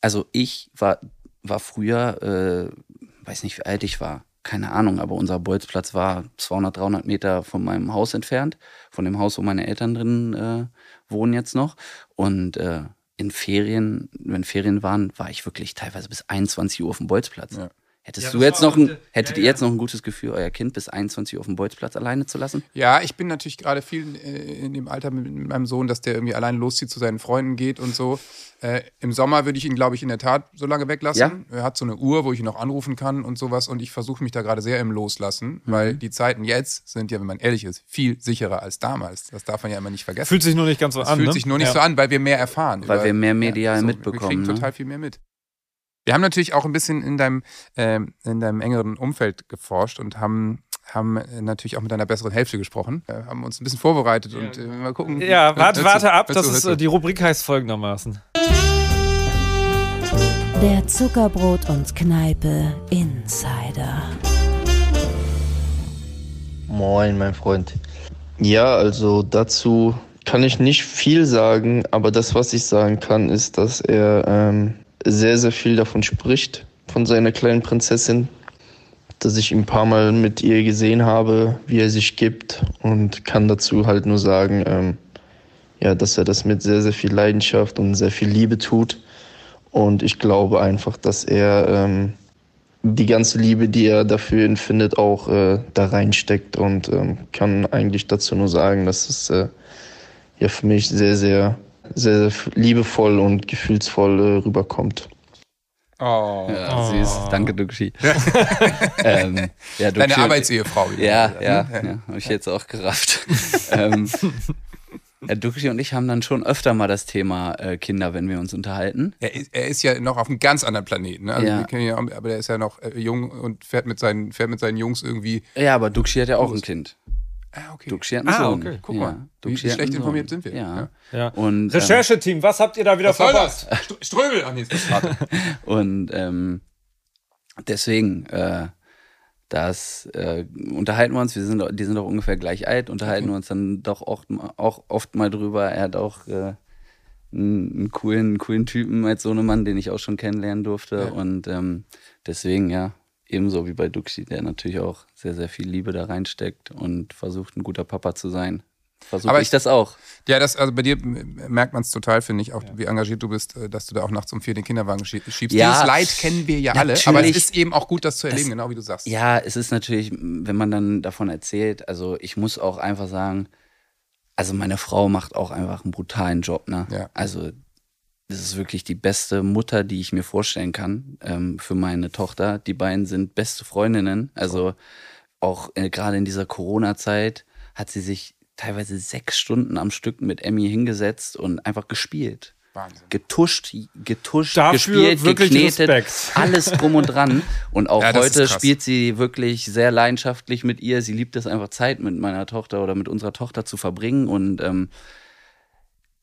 Also ich war, war früher, äh, weiß nicht, wie alt ich war, keine Ahnung, aber unser Bolzplatz war 200, 300 Meter von meinem Haus entfernt, von dem Haus, wo meine Eltern drin äh, wohnen jetzt noch. Und äh, in Ferien, wenn Ferien waren, war ich wirklich teilweise bis 21 Uhr auf dem Bolzplatz. Ja. Hättest ja, du jetzt noch ein, hättet ja, ihr jetzt noch ein gutes Gefühl, euer Kind bis 21 Uhr auf dem Bolzplatz alleine zu lassen? Ja, ich bin natürlich gerade viel äh, in dem Alter mit meinem Sohn, dass der irgendwie alleine loszieht, zu seinen Freunden geht und so. Äh, Im Sommer würde ich ihn, glaube ich, in der Tat so lange weglassen. Ja? Er hat so eine Uhr, wo ich ihn noch anrufen kann und sowas. Und ich versuche mich da gerade sehr im Loslassen, mhm. weil die Zeiten jetzt sind ja, wenn man ehrlich ist, viel sicherer als damals. Das darf man ja immer nicht vergessen. Fühlt sich nur nicht ganz so das an. Fühlt ne? sich nur nicht so an, weil wir mehr erfahren. Weil über, wir mehr medial ja, so, mitbekommen. Wir kriegen ne? total viel mehr mit. Wir haben natürlich auch ein bisschen in deinem, äh, in deinem engeren Umfeld geforscht und haben haben natürlich auch mit deiner besseren Hälfte gesprochen, äh, haben uns ein bisschen vorbereitet ja. und äh, mal gucken. Ja, warte, warte ab, das ist, äh, die Rubrik heißt folgendermaßen. Der Zuckerbrot und Kneipe Insider. Moin, mein Freund. Ja, also dazu kann ich nicht viel sagen, aber das, was ich sagen kann, ist, dass er ähm, sehr, sehr viel davon spricht, von seiner kleinen Prinzessin, dass ich ihn ein paar Mal mit ihr gesehen habe, wie er sich gibt und kann dazu halt nur sagen, ähm, ja, dass er das mit sehr, sehr viel Leidenschaft und sehr viel Liebe tut. Und ich glaube einfach, dass er ähm, die ganze Liebe, die er dafür empfindet, auch äh, da reinsteckt und ähm, kann eigentlich dazu nur sagen, dass es äh, ja für mich sehr, sehr sehr, sehr liebevoll und gefühlsvoll äh, rüberkommt. Oh. Ja, oh. süß. Danke, Duxi. ähm, ja, Deine Arbeitsehefrau. Ja, ja, ja, ja, habe ich jetzt auch gerafft. ähm, Ja, Duxi und ich haben dann schon öfter mal das Thema äh, Kinder, wenn wir uns unterhalten. Er ist, er ist ja noch auf einem ganz anderen Planeten. Ne? Also Ja. wir kennen ihn ja, aber der ist ja noch äh, jung und fährt mit seinen, fährt mit seinen Jungs irgendwie. Ja, aber Duxi hat ja auch ein Kind. Ah, okay. Hat einen Ah, Sohn. okay. Guck ja, mal, wie- wie schlecht informiert sind wir. Ja. Ja. Ja. Und, ähm, Rechercheteam, was habt ihr da wieder Was soll verpasst? das? St- Ströbel! Vater. Und ähm, deswegen, äh, das äh, unterhalten wir uns, wir sind, die sind doch ungefähr gleich alt, unterhalten wir uns dann doch oft, auch oft mal drüber. Er hat auch äh, einen, einen coolen, einen coolen Typen als Sohnemann, den ich auch schon kennenlernen durfte. Ja. Und ähm, deswegen, ja, ebenso wie bei Duxi, der natürlich auch sehr, sehr viel Liebe da reinsteckt und versucht, ein guter Papa zu sein. Versuche Aber ich das auch. Ja, das, also bei dir merkt man es total, finde ich, auch wie engagiert du bist, äh, dass du da auch nachts um vier den Kinderwagen schie- schiebst. Ja, Dieses Leid kennen wir ja alle, aber es ist eben auch gut, das zu erleben, Es- genau wie du sagst. Ja, es ist natürlich, wenn man dann davon erzählt, also ich muss auch einfach sagen, also meine Frau macht auch einfach einen brutalen Job, ne? Ja. Also das ist wirklich die beste Mutter, die ich mir vorstellen kann ähm, für meine Tochter. Die beiden sind beste Freundinnen. Also auch äh, gerade in dieser Corona-Zeit hat sie sich teilweise sechs Stunden am Stück mit Emmy hingesetzt und einfach gespielt Wahnsinn. getuscht, getuscht, Dafür gespielt, geknetet, Respekt. alles drum und dran. Und auch Ja, heute spielt sie wirklich sehr leidenschaftlich mit ihr. Sie liebt es einfach Zeit mit meiner Tochter oder mit unserer Tochter zu verbringen und ähm,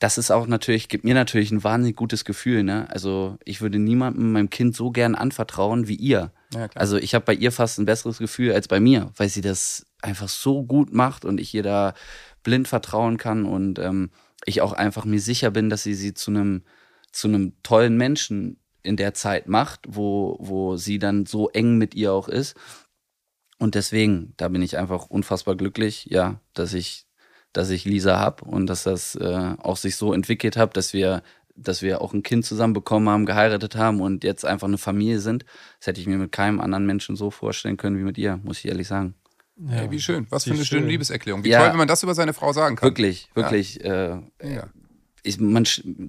das ist auch natürlich, gibt mir natürlich ein wahnsinnig gutes Gefühl. Ne? Also ich würde niemandem meinem Kind so gern anvertrauen wie ihr. Ja. Also ich habe bei ihr fast ein besseres Gefühl als bei mir, weil sie das einfach so gut macht und ich ihr da blind vertrauen kann und ähm, ich auch einfach mir sicher bin, dass sie sie zu einem zu einem tollen Menschen in der Zeit macht, wo wo sie dann so eng mit ihr auch ist. Und deswegen, da bin ich einfach unfassbar glücklich, ja, dass ich dass ich Lisa hab und dass das äh, auch sich so entwickelt hat, dass wir dass wir auch ein Kind zusammen bekommen haben, geheiratet haben und jetzt einfach eine Familie sind. Das hätte ich mir mit keinem anderen Menschen so vorstellen können wie mit ihr, muss ich ehrlich sagen. Ey, wie schön. Was für eine schöne schön. Liebeserklärung. Wie Ja. toll, wenn man das über seine Frau sagen kann. Wirklich, wirklich. Äh, Ja. ich, man,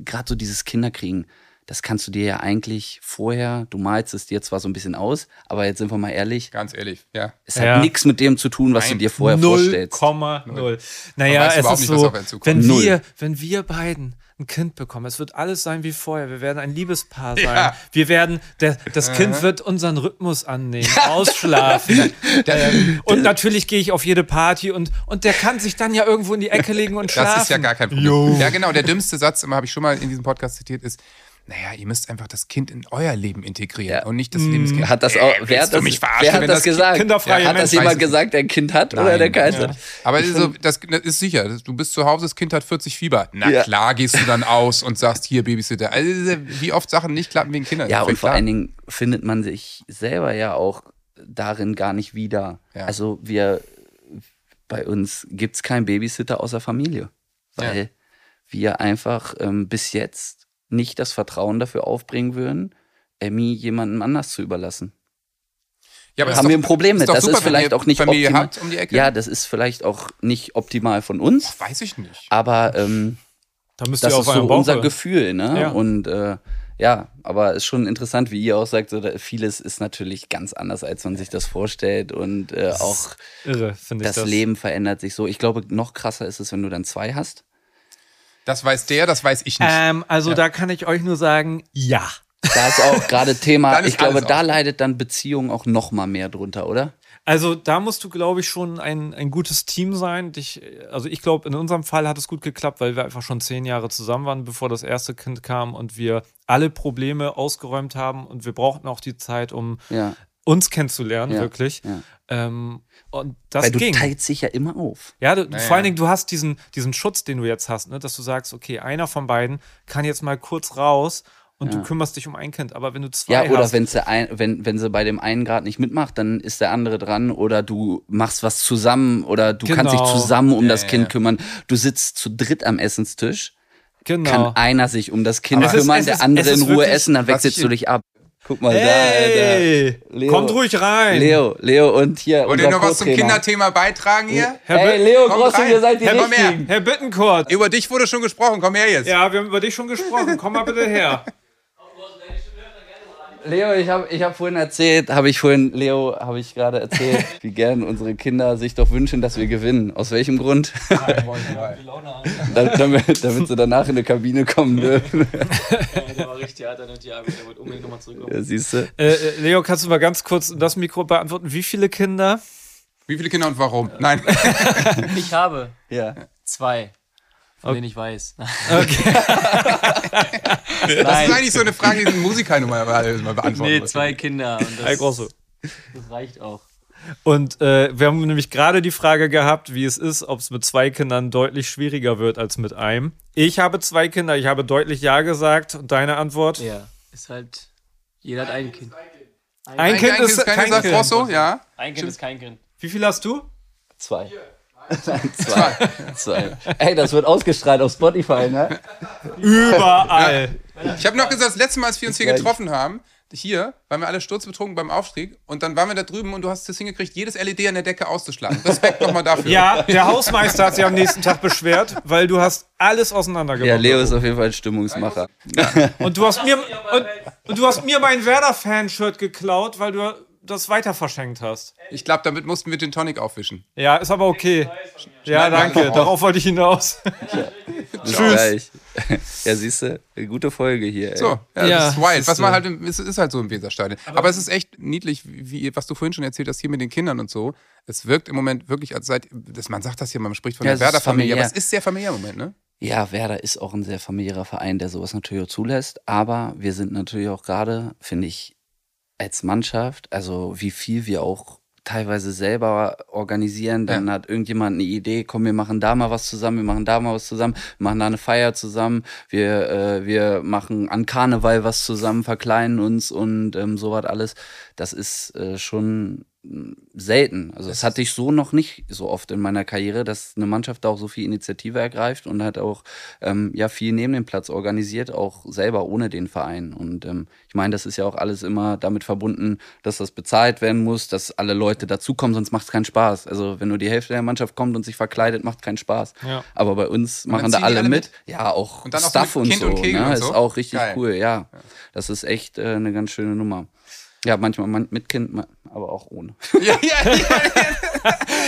gerade so dieses Kinderkriegen, das kannst du dir ja eigentlich vorher, du malst es dir zwar so ein bisschen aus, aber jetzt sind wir mal ehrlich, Ganz ehrlich, ja. es Ja. hat nichts mit dem zu tun, was Nein. du dir vorher vorstellst. 0,0. Naja, weiß es ist nicht, was so, auf einen zukommt. wenn Null. wir, wenn wir beiden ein Kind bekommen, es wird alles sein wie vorher. Wir werden ein Liebespaar sein. Ja. Wir werden, der, das Kind wird unseren Rhythmus annehmen, ausschlafen. ähm, und natürlich gehe ich auf jede Party und, und der kann sich dann ja irgendwo in die Ecke legen und schlafen. Das ist ja gar kein Problem. Ja, genau. Der dümmste Satz, immer habe ich schon mal in diesem Podcast zitiert, ist, naja, ihr müsst einfach das Kind in euer Leben integrieren Ja. und nicht das Leben des Kindes. Hat das Äh, auch, wer hat das, wer hat das gesagt? kinderfreie hat das jemand gesagt, der ein Kind hat oder Nein. der keins Ja. hat? Aber es ist so, das, das ist sicher. Du bist zu Hause, das Kind hat 40 Fieber. Na Ja. klar, gehst du dann aus und sagst, hier, Babysitter. Also, wie oft Sachen nicht klappen wegen Kindern. Ja, und vor klar. allen Dingen findet man sich selber ja auch darin gar nicht wieder. Ja. Also wir, bei uns gibt's keinen Babysitter außer Familie, weil Ja. wir einfach ähm, bis jetzt nicht das Vertrauen dafür aufbringen würden, Emmy jemandem anders zu überlassen. ja, aber ist haben doch- wir ein Problem ist mit. doch Das super, ist vielleicht auch nicht optimal. um. Ja, das ist vielleicht auch nicht optimal von uns, Weiß ich nicht. aber ähm, Da müsst das ihr ist auf so eurem Bauch unser hören. Gefühl, ne? Ja. Und äh, ja, aber ist schon interessant, wie ihr auch sagt, so, vieles ist natürlich ganz anders, als man sich das vorstellt und äh, auch Irre, das, das. Leben verändert sich so. Ich glaube, noch krasser ist es, wenn du dann zwei hast. Das weiß der, das weiß ich nicht. Ähm, also da kann ich euch nur sagen, ja. Da ist auch gerade Thema, ich glaube, da leidet dann Beziehung auch noch mal mehr drunter, oder? Also da musst du, glaube ich, schon ein, ein gutes Team sein. Dich, also ich glaube, in unserem Fall hat es gut geklappt, weil wir einfach schon zehn Jahre zusammen waren, bevor das erste Kind kam und wir alle Probleme ausgeräumt haben und wir brauchten auch die Zeit, um Ja. Uns kennenzulernen, Ja, wirklich. ja. Ähm, und das Weil du ging. teilst dich ja immer auf. Ja, du, Naja. vor allen Dingen, du hast diesen, diesen Schutz, den du jetzt hast, ne? dass du sagst, okay, einer von beiden kann jetzt mal kurz raus und du kümmerst dich um ein Kind. Aber wenn du zwei Ja, oder hast, wenn's der ein, wenn, wenn sie bei dem einen gerade nicht mitmacht, dann ist der andere dran oder du machst was zusammen oder du kannst dich Genau. zusammen um das Ja, Kind ja. kümmern. Du sitzt zu dritt am Essenstisch, genau. kann einer sich um das Kind kümmern, der andere in Ruhe wirklich- essen, dann wechselst du dich ab. Guck mal hey, da, Leo. kommt ruhig Alter. rein. Leo, Leo und hier Wollt unser ihr noch was zum. Kinderthema beitragen hier? Herr, Hey, Leo Grosse, ihr seid die Herr. Richtigen. Herr Bittenkurt. Über dich wurde schon gesprochen, komm her jetzt. Ja, wir haben über dich schon gesprochen. Komm mal bitte her. Leo, ich habe ich hab vorhin erzählt, habe ich vorhin, Leo, habe ich gerade erzählt, wie gern unsere Kinder sich doch wünschen, dass wir gewinnen. Aus welchem Grund? Da- damit, damit sie danach in die Kabine kommen dürfen. der war richtig hart, der nimmt die der unbedingt nochmal zurückkommen. Ja, siehst du? Äh, äh, Leo, kannst du mal ganz kurz das Mikro beantworten? Wie viele Kinder? Wie viele Kinder und warum? Nein. Ich habe Ja. zwei, von denen ich weiß. Okay. Das ist eigentlich so eine Frage, die ein Musiker mal, mal beantworten Nee, muss. zwei Kinder. Und Ein das, große. das reicht auch. Und äh, wir haben nämlich gerade die Frage gehabt, wie es ist, ob es mit zwei Kindern deutlich schwieriger wird als mit einem. Ich habe zwei Kinder, ich habe deutlich Ja gesagt. Und deine Antwort? Ja, ist halt, jeder hat ein Kind. Ein, Ein Kind Kind ist ist kein sagt Kind. Rosso, ja. Ein Kind ist kein Kind. Wie viel hast du? Zwei. Nein, zwei. zwei. Ey, das wird ausgestrahlt auf Spotify, ne? Überall. Ich habe noch gesagt, das letzte Mal, als wir uns hier getroffen haben, hier, waren wir alle sturzbetrunken beim Aufstieg und dann waren wir da drüben und du hast es hingekriegt, jedes LED an der Decke auszuschlagen. Respekt nochmal dafür. Ja, der Hausmeister hat sich am nächsten Tag beschwert, weil du hast alles auseinandergebracht. Ja, Leo ist auf jeden Fall ein Stimmungsmacher. Und du hast mir und, und du hast mir mein Werder-Fan-Shirt geklaut, weil du das weiter verschenkt hast. Ich glaube, damit mussten wir den Tonic aufwischen. Ja, ist aber okay. Ja, danke. Darauf wollte ich hinaus. Gleich. Ja, siehst du, gute Folge hier. Ey. So, ja, Ja, das ist wild. es Was ist man halt, es ist halt so im Weserstadion. Aber, es ist echt niedlich, wie, was du vorhin schon erzählt hast, hier mit den Kindern und so. Es wirkt im Moment wirklich, als seid, das, man sagt das hier, man spricht von Ja, der ist Werder-Familie, aber es ist sehr familiär im Moment, ne? Ja, Werder ist auch ein sehr familiärer Verein, der sowas natürlich auch zulässt. Aber wir sind natürlich auch gerade, finde ich, als Mannschaft, also wie viel wir auch teilweise selber organisieren, dann hat irgendjemand eine Idee, komm, wir machen da mal was zusammen, wir machen da mal was zusammen, wir machen da eine Feier zusammen, wir, äh, wir machen an Karneval was zusammen, verkleiden uns und ähm, sowas alles. Das ist äh, schon selten. Also das hatte ich so noch nicht so oft in meiner Karriere, dass eine Mannschaft da auch so viel Initiative ergreift und hat auch ähm, ja viel neben dem Platz organisiert, auch selber ohne den Verein. Und ähm, ich meine, das ist ja auch alles immer damit verbunden, dass das bezahlt werden muss, dass alle Leute dazukommen, sonst macht es keinen Spaß. Also wenn nur die Hälfte der Mannschaft kommt und sich verkleidet, macht keinen Spaß. Ja. Aber bei uns machen da alle, alle mit. mit? Ja, auch Und auch Stuff mit und so. und ne? und Ist so? auch richtig Geil. cool, ja. Das ist echt äh, eine ganz schöne Nummer. Ja, manchmal man- mit Kind, aber auch ohne. Ja, ja, ja.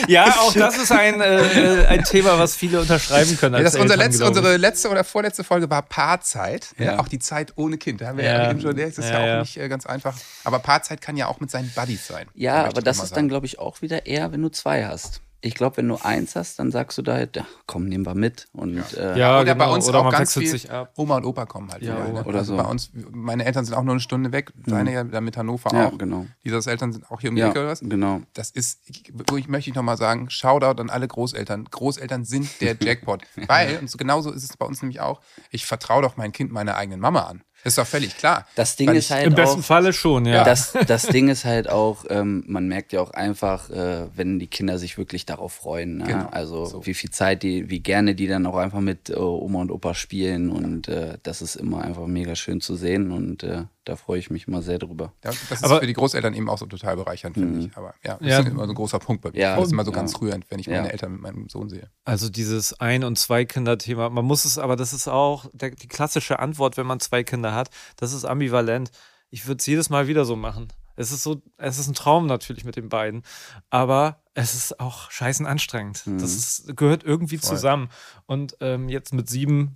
Ja, auch das ist ein, äh, äh, ein Thema, was viele unterschreiben können. Ja, Als das unser Eltern, letzte, unsere letzte oder vorletzte Folge war Paarzeit. Ja. Ja. Auch die Zeit ohne Kind. Da haben wir ja, Ja. eben schon, das ist ja, Ja, auch ja. nicht äh, ganz einfach. Aber Paarzeit kann ja auch mit seinen Buddies sein. Ja, aber das ist dann, sagen. glaube ich, auch wieder eher, wenn du zwei hast. Ich glaube, wenn du eins hast, dann sagst du da halt, ja, komm, nehmen wir mit. Und äh, Ja, Oder genau. bei uns Oder auch ganz viel sich ab. Oma und Opa kommen halt Ja, wieder. Ne? oder also so. bei uns, meine Eltern sind auch nur eine Stunde weg, deine ja dann mit Hannover ja, auch. genau. Lisas Eltern sind auch hier um die Ja, Ecke oder was? genau. Das ist, ich, wo ich möchte ich nochmal sagen, Shoutout an alle Großeltern. Großeltern sind der Jackpot. Weil, und so genauso ist es bei uns nämlich auch, ich vertraue doch mein Kind meiner eigenen Mama an. Ist doch völlig klar. Das Ding Weil ist halt Im auch, besten Falle schon, ja. Das, das Ding ist halt auch, ähm, man merkt ja auch einfach, äh, wenn die Kinder sich wirklich darauf freuen. Ne? Genau, also so. wie viel Zeit die, wie gerne die dann auch einfach mit äh, Oma und Opa spielen und äh, das ist immer einfach mega schön zu sehen und äh, da freue ich mich immer sehr drüber. Ja, das ist Aber- für die Großeltern eben auch so total bereichernd, finde ich. Aber ja, das Ja. ist immer so ein großer Punkt bei mir. Ja. das ist immer so Ja. ganz rührend, wenn ich Ja. meine Eltern mit meinem Sohn sehe. Also dieses Ein- und Zwei-Kinder-Thema, man muss es, aber das ist auch der, die klassische Antwort, wenn man zwei Kinder hat. Das ist ambivalent. Ich würde es jedes Mal wieder so machen. Es ist so, es ist ein Traum natürlich mit den beiden, aber es ist auch scheißen anstrengend. Das ist, gehört irgendwie zusammen. Und ähm, jetzt mit sieben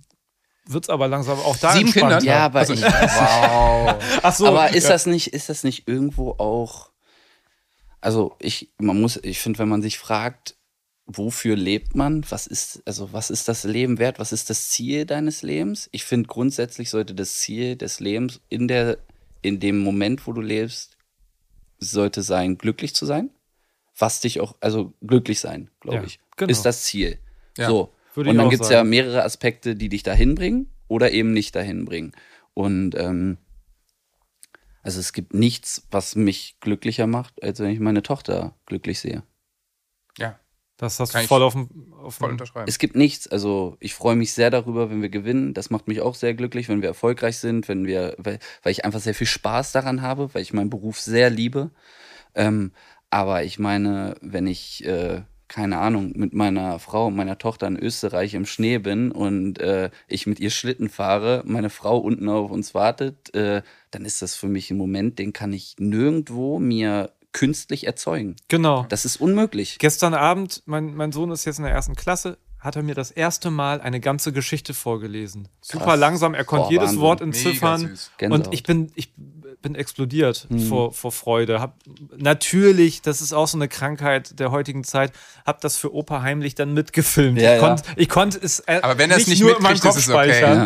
wird es aber langsam auch da Sieben. Kinder? Ja, aber Also- ich, wow. Ach so, aber ist ja. das nicht, ist das nicht irgendwo auch, also ich, man muss, ich finde, wenn man sich fragt, wofür lebt man? Was ist, also was ist das Leben wert? Was ist das Ziel deines Lebens? Ich finde grundsätzlich sollte das Ziel des Lebens in der, in dem Moment, wo du lebst, sollte sein, glücklich zu sein. Was dich auch, also glücklich sein, glaube Ja, ich, genau. ist das Ziel. Ja, so. Würde Und dann gibt es ja mehrere Aspekte, die dich dahin bringen oder eben nicht dahin bringen. Und ähm, also es gibt nichts, was mich glücklicher macht, als wenn ich meine Tochter glücklich sehe. Ja, Das hast Kann du ich voll auf dem. Voll dem unterschreiben. Es gibt nichts. Also ich freue mich sehr darüber, wenn wir gewinnen. Das macht mich auch sehr glücklich, wenn wir erfolgreich sind, wenn wir, weil, weil ich einfach sehr viel Spaß daran habe, weil ich meinen Beruf sehr liebe. Ähm, aber ich meine, wenn ich, äh, keine Ahnung, mit meiner Frau und meiner Tochter in Österreich im Schnee bin und äh, ich mit ihr Schlitten fahre, meine Frau unten auf uns wartet, äh, dann ist das für mich ein Moment, den kann ich nirgendwo mir künstlich erzeugen. Genau. Das ist unmöglich. Gestern Abend, mein, mein Sohn ist jetzt in der ersten Klasse, hat er mir das erste Mal eine ganze Geschichte vorgelesen. Super Krass. langsam, er konnte Oh, jedes Wahnsinn. Wort entziffern. Und ich bin, ich bin explodiert Mhm. vor, vor Freude. Hab, natürlich, das ist auch so eine Krankheit der heutigen Zeit, hab das für Opa heimlich dann mitgefilmt. Ja, ich ja. konnte ich konnt es äh, Aber wenn er es nicht meinem mitkriegt, ist es okay. speichern.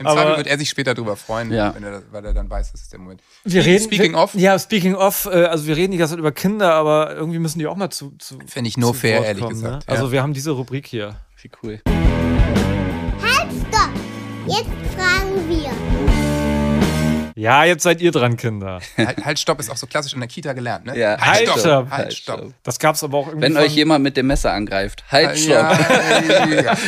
Im Zweifel wird er sich später darüber freuen, Ja. wenn er, weil er dann weiß, das ist der Moment. wir reden, Speaking wir, of, Ja, speaking of, äh, also wir reden die ganze Zeit über Kinder, aber irgendwie müssen die auch mal zu, zu Fände ich nur zu fair, ehrlich kommen, gesagt, Ne? Also ja. wir haben diese Rubrik hier. Wie cool. Halt, stopp! Jetzt fragen wir. Ja, jetzt seid ihr dran, Kinder. halt, halt, stopp ist auch so klassisch in der Kita gelernt, ne? Ja, halt, stopp! stopp. Halt, stopp! Das gab's aber auch irgendwie Wenn von, euch jemand mit dem Messer angreift, halt, stopp. Ja, ja.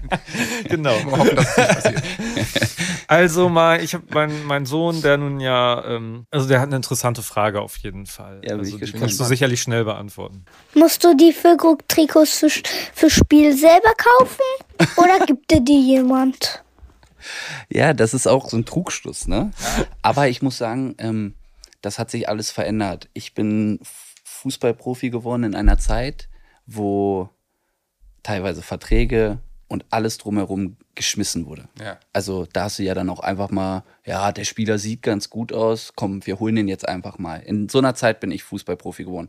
genau. Wir hoffen, dass es nicht passiert. Also mal, ich habe meinen mein Sohn, der nun ja, ähm, also der hat eine interessante Frage auf jeden Fall. Ja, also die gespannt. kannst du sicherlich schnell beantworten. Musst du die Füllkrug-Trikots für, für Spiel selber kaufen? Oder gibt dir die jemand? Ja, das ist auch so ein Trugschluss, ne? Aber ich muss sagen, ähm, das hat sich alles verändert. Ich bin Fußballprofi geworden in einer Zeit, wo teilweise Verträge und alles drumherum geschmissen wurde. Ja. Also da hast du ja dann auch einfach mal, ja, der Spieler sieht ganz gut aus, komm, wir holen ihn jetzt einfach mal. In so einer Zeit bin ich Fußballprofi geworden.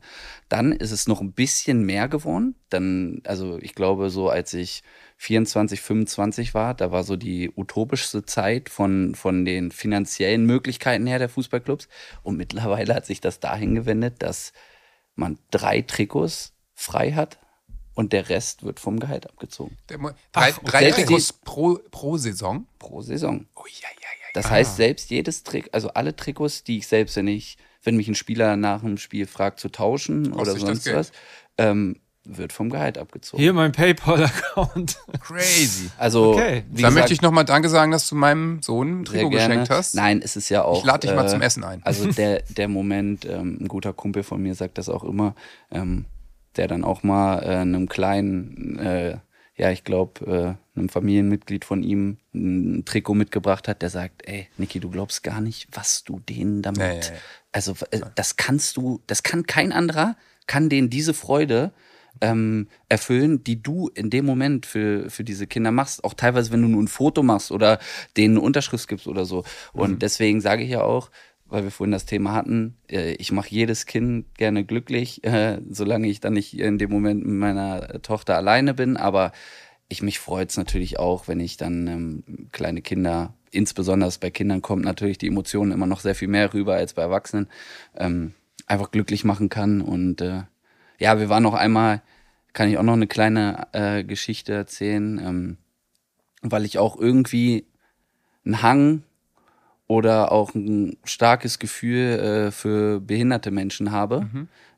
Dann ist es noch ein bisschen mehr geworden. Dann, also ich glaube, so als ich 24, 25 war, da war so die utopischste Zeit von, von den finanziellen Möglichkeiten her der Fußballclubs. Und mittlerweile hat sich das dahin gewendet, dass man drei Trikots frei hat und der Rest wird vom Gehalt abgezogen. Der Mo- Drei, Ach, drei Trikots pro, pro Saison? Pro Saison. Oh, ja, ja, ja. Das heißt, selbst jedes Trick, also alle Trikots, die ich selbst, wenn ich, wenn mich ein Spieler nach dem Spiel fragt, zu tauschen Kostet oder sonst was, ähm, wird vom Gehalt abgezogen. Hier mein PayPal-Account. Crazy. Also, Okay. gesagt, möchte ich nochmal Danke sagen, dass du meinem Sohn ein Trikot geschenkt hast. Nein, es ist ja auch. Ich lade dich mal äh, zum Essen ein. Also der, der Moment, ähm, ein guter Kumpel von mir sagt das auch immer, ähm, der dann auch mal äh, einem kleinen, äh, ja, ich glaube, äh, einem Familienmitglied von ihm ein Trikot mitgebracht hat, der sagt, ey, Niki, du glaubst gar nicht, was du denen damit. Ja, ja, ja. Also äh, das kannst du, das kann kein anderer, kann denen diese Freude ähm, erfüllen, die du in dem Moment für, für diese Kinder machst. Auch teilweise, wenn du nur ein Foto machst oder denen eine Unterschrift gibst oder so. Und Mhm. deswegen sage ich ja auch, weil wir vorhin das Thema hatten, äh, ich mache jedes Kind gerne glücklich, äh, solange ich dann nicht in dem Moment mit meiner Tochter alleine bin. Aber ich mich freut es natürlich auch, wenn ich dann ähm, kleine Kinder, insbesondere bei Kindern kommt natürlich die Emotionen immer noch sehr viel mehr rüber als bei Erwachsenen, ähm, einfach glücklich machen kann. Und äh, ja, wir waren noch einmal, kann ich auch noch eine kleine äh, Geschichte erzählen, ähm, weil ich auch irgendwie einen Hang oder auch ein starkes Gefühl äh, für behinderte Menschen habe.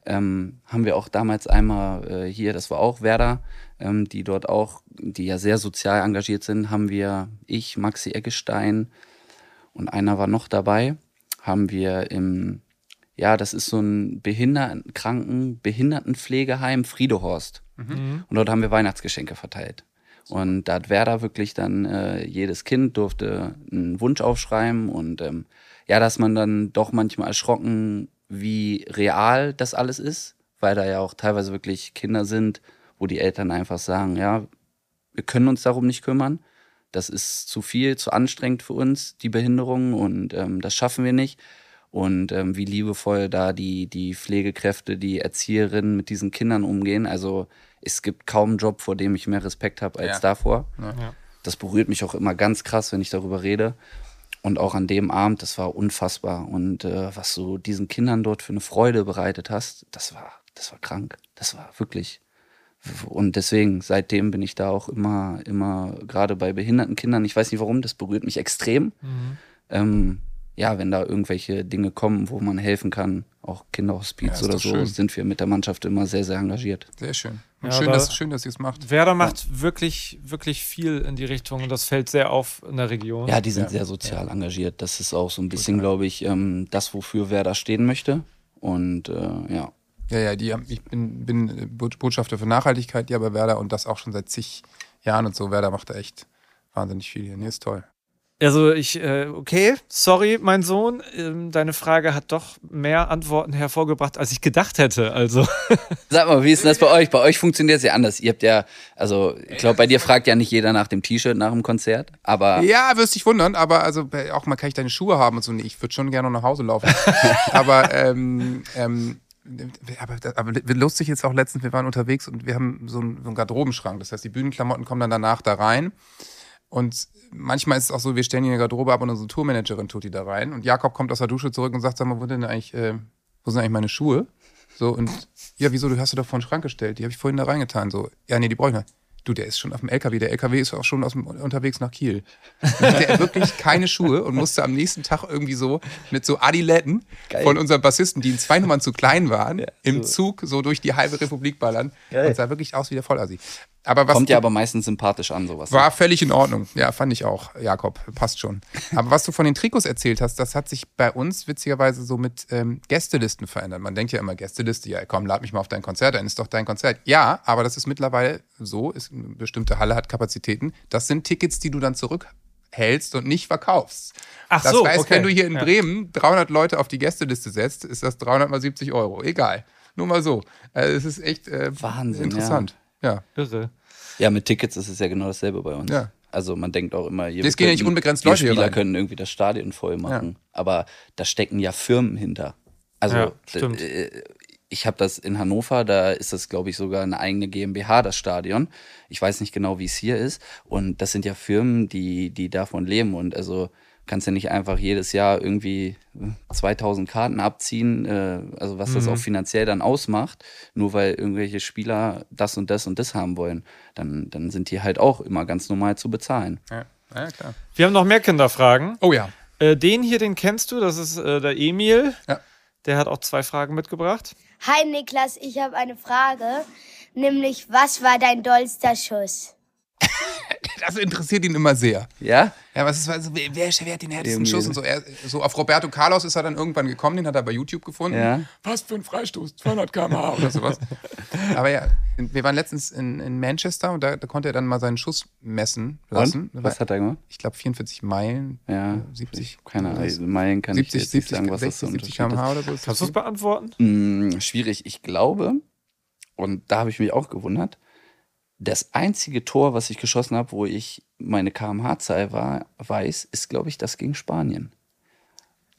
Ähm, haben wir auch damals einmal äh, hier, das war auch Werder, ähm, die dort auch, die ja sehr sozial engagiert sind, haben wir, ich, Maxi Eggestein und einer war noch dabei, haben wir im, ja, das ist so ein Behinderten, Kranken, Behindertenpflegeheim Friedehorst. Und dort haben wir Weihnachtsgeschenke verteilt. Und da hat Werder wirklich dann, äh, jedes Kind durfte einen Wunsch aufschreiben und ähm, ja, dass man dann doch manchmal erschrocken, wie real das alles ist, weil da ja auch teilweise wirklich Kinder sind, wo die Eltern einfach sagen, ja, wir können uns darum nicht kümmern. Das ist zu viel, zu anstrengend für uns, die Behinderung, und ähm, das schaffen wir nicht. Und ähm, wie liebevoll da die, die Pflegekräfte, die Erzieherinnen mit diesen Kindern umgehen. Also es gibt kaum einen Job, vor dem ich mehr Respekt habe als Ja. davor. Ja. Das berührt mich auch immer ganz krass, wenn ich darüber rede. Und auch an dem Abend, das war unfassbar. Und äh, was du diesen Kindern dort für eine Freude bereitet hast, das war, das war krank. Das war wirklich. Und deswegen, seitdem bin ich da auch immer, immer, gerade bei behinderten Kindern, ich weiß nicht warum, das berührt mich extrem. Ähm, ja, wenn da irgendwelche Dinge kommen, wo man helfen kann, auch Kinderhospiz Ja, oder so, schön. sind wir mit der Mannschaft immer sehr, sehr engagiert. Sehr schön. Und Ja, schön, da- dass, schön, dass ihr es macht. Werder macht wirklich, wirklich viel in die Richtung und das fällt sehr auf in der Region. Ja, die sind sehr sozial engagiert. Das ist auch so ein bisschen, glaube ich, ähm, das, wofür wer da stehen möchte. Und äh, ja, Ja, ja, die haben, ich bin, bin Bo- Botschafter für Nachhaltigkeit hier bei Werder und das auch schon seit zig Jahren und so. Werder macht da echt wahnsinnig viel hier. Nee, ist toll. Also ich, äh, okay, sorry, mein Sohn, ähm, deine Frage hat doch mehr Antworten hervorgebracht, als ich gedacht hätte. Also Sag mal, wie ist denn das bei euch? Bei euch funktioniert es ja anders. Ihr habt ja, also ich glaube, bei dir fragt ja nicht jeder nach dem T-Shirt nach dem Konzert, aber Ja, wirst dich wundern, aber also auch mal kann ich deine Schuhe haben und so. Nee, ich würde schon gerne noch nach Hause laufen. aber, ähm, ähm, aber, aber lustig ist auch letztens, wir waren unterwegs und wir haben so einen, so einen Garderobenschrank. Das heißt, die Bühnenklamotten kommen dann danach da rein. Und manchmal ist es auch so, wir stellen die in der Garderobe ab und unsere Tourmanagerin tut die da rein. Und Jakob kommt aus der Dusche zurück und sagt, sag mal, wo, denn eigentlich, äh, wo sind eigentlich meine Schuhe? So, und ja, wieso, du hast du doch vor den Schrank gestellt. Die habe ich vorhin da reingetan. So, ja, nee, die brauche ich nicht. Du, der ist schon auf dem LKW. Der LKW ist auch schon aus dem, unterwegs nach Kiel. Der hat wirklich keine Schuhe und musste am nächsten Tag irgendwie so mit so Adiletten von unserem Bassisten, die in zwei Nummern zu klein waren, im Zug so durch die halbe Republik ballern. Und sah wirklich aus wie der Vollassi. Aber was kommt ja aber meistens sympathisch an, sowas. war völlig in Ordnung. Ja, fand ich auch, Jakob. Passt schon. Aber was du von den Trikots erzählt hast, das hat sich bei uns witzigerweise so mit ähm, Gästelisten verändert. Man denkt ja immer, Gästeliste, ja komm, lad mich mal auf dein Konzert ein, ist doch dein Konzert. Ja, aber das ist mittlerweile so, ist, eine bestimmte Halle hat Kapazitäten. Das sind Tickets, die du dann zurückhältst und nicht verkaufst. Ach das so, heißt, okay. wenn du hier in Ja. Bremen 300 Leute auf die Gästeliste setzt, ist das 300 mal 70 Euro. Egal. Nur mal so. Also es ist echt äh, Wahnsinn, interessant. Ja. irre. Ja, mit Tickets ist es ja genau dasselbe bei uns. Ja. Also man denkt auch immer, ihr Es gehen ja nicht unbegrenzt Leute wir hier Spieler rein. können irgendwie das Stadion voll machen, aber da stecken ja Firmen hinter. Also Ja, d- stimmt. äh, ich habe das in Hannover, da ist das glaube ich sogar eine eigene GmbH das Stadion. Ich weiß nicht genau, wie es hier ist und das sind ja Firmen, die die davon leben und also kannst ja nicht einfach jedes Jahr irgendwie äh, 2000 Karten abziehen, äh, also was das Mhm. auch finanziell dann ausmacht, nur weil irgendwelche Spieler das und das und das haben wollen, dann, dann sind die halt auch immer ganz normal zu bezahlen. Ja, ja klar. Wir haben noch mehr Kinderfragen. Oh ja. Äh, den hier, den kennst du, das ist äh, der Emil. Ja. Der hat auch zwei Fragen mitgebracht. Hi Niklas, ich habe eine Frage, nämlich was war dein dollster Schuss? Das interessiert ihn immer sehr. Ja? Ja, was ist, also, wer, wer wer hat den härtesten Irgendwie. Schuss und so? Er, so auf Roberto Carlos ist er dann irgendwann gekommen, den hat er bei YouTube gefunden. Ja. Was für ein Freistoß, 200 km/h oder sowas. Aber ja, wir waren letztens in, in Manchester und da, da konnte er dann mal seinen Schuss messen lassen. Und? Was hat er gemacht? Ich glaube 44 Meilen, Ja, 70, keine Ahnung, also Meilen kann ich 70, jetzt nicht 70, sagen, was das 60, für ein 70 Unterschied km/h oder so. Ist Kannst du das es beantworten? Hm, schwierig, ich glaube, und da habe ich mich auch gewundert, das einzige Tor, was ich geschossen habe, wo ich meine kmh-Zahl war, weiß, ist, glaube ich, das gegen Spanien.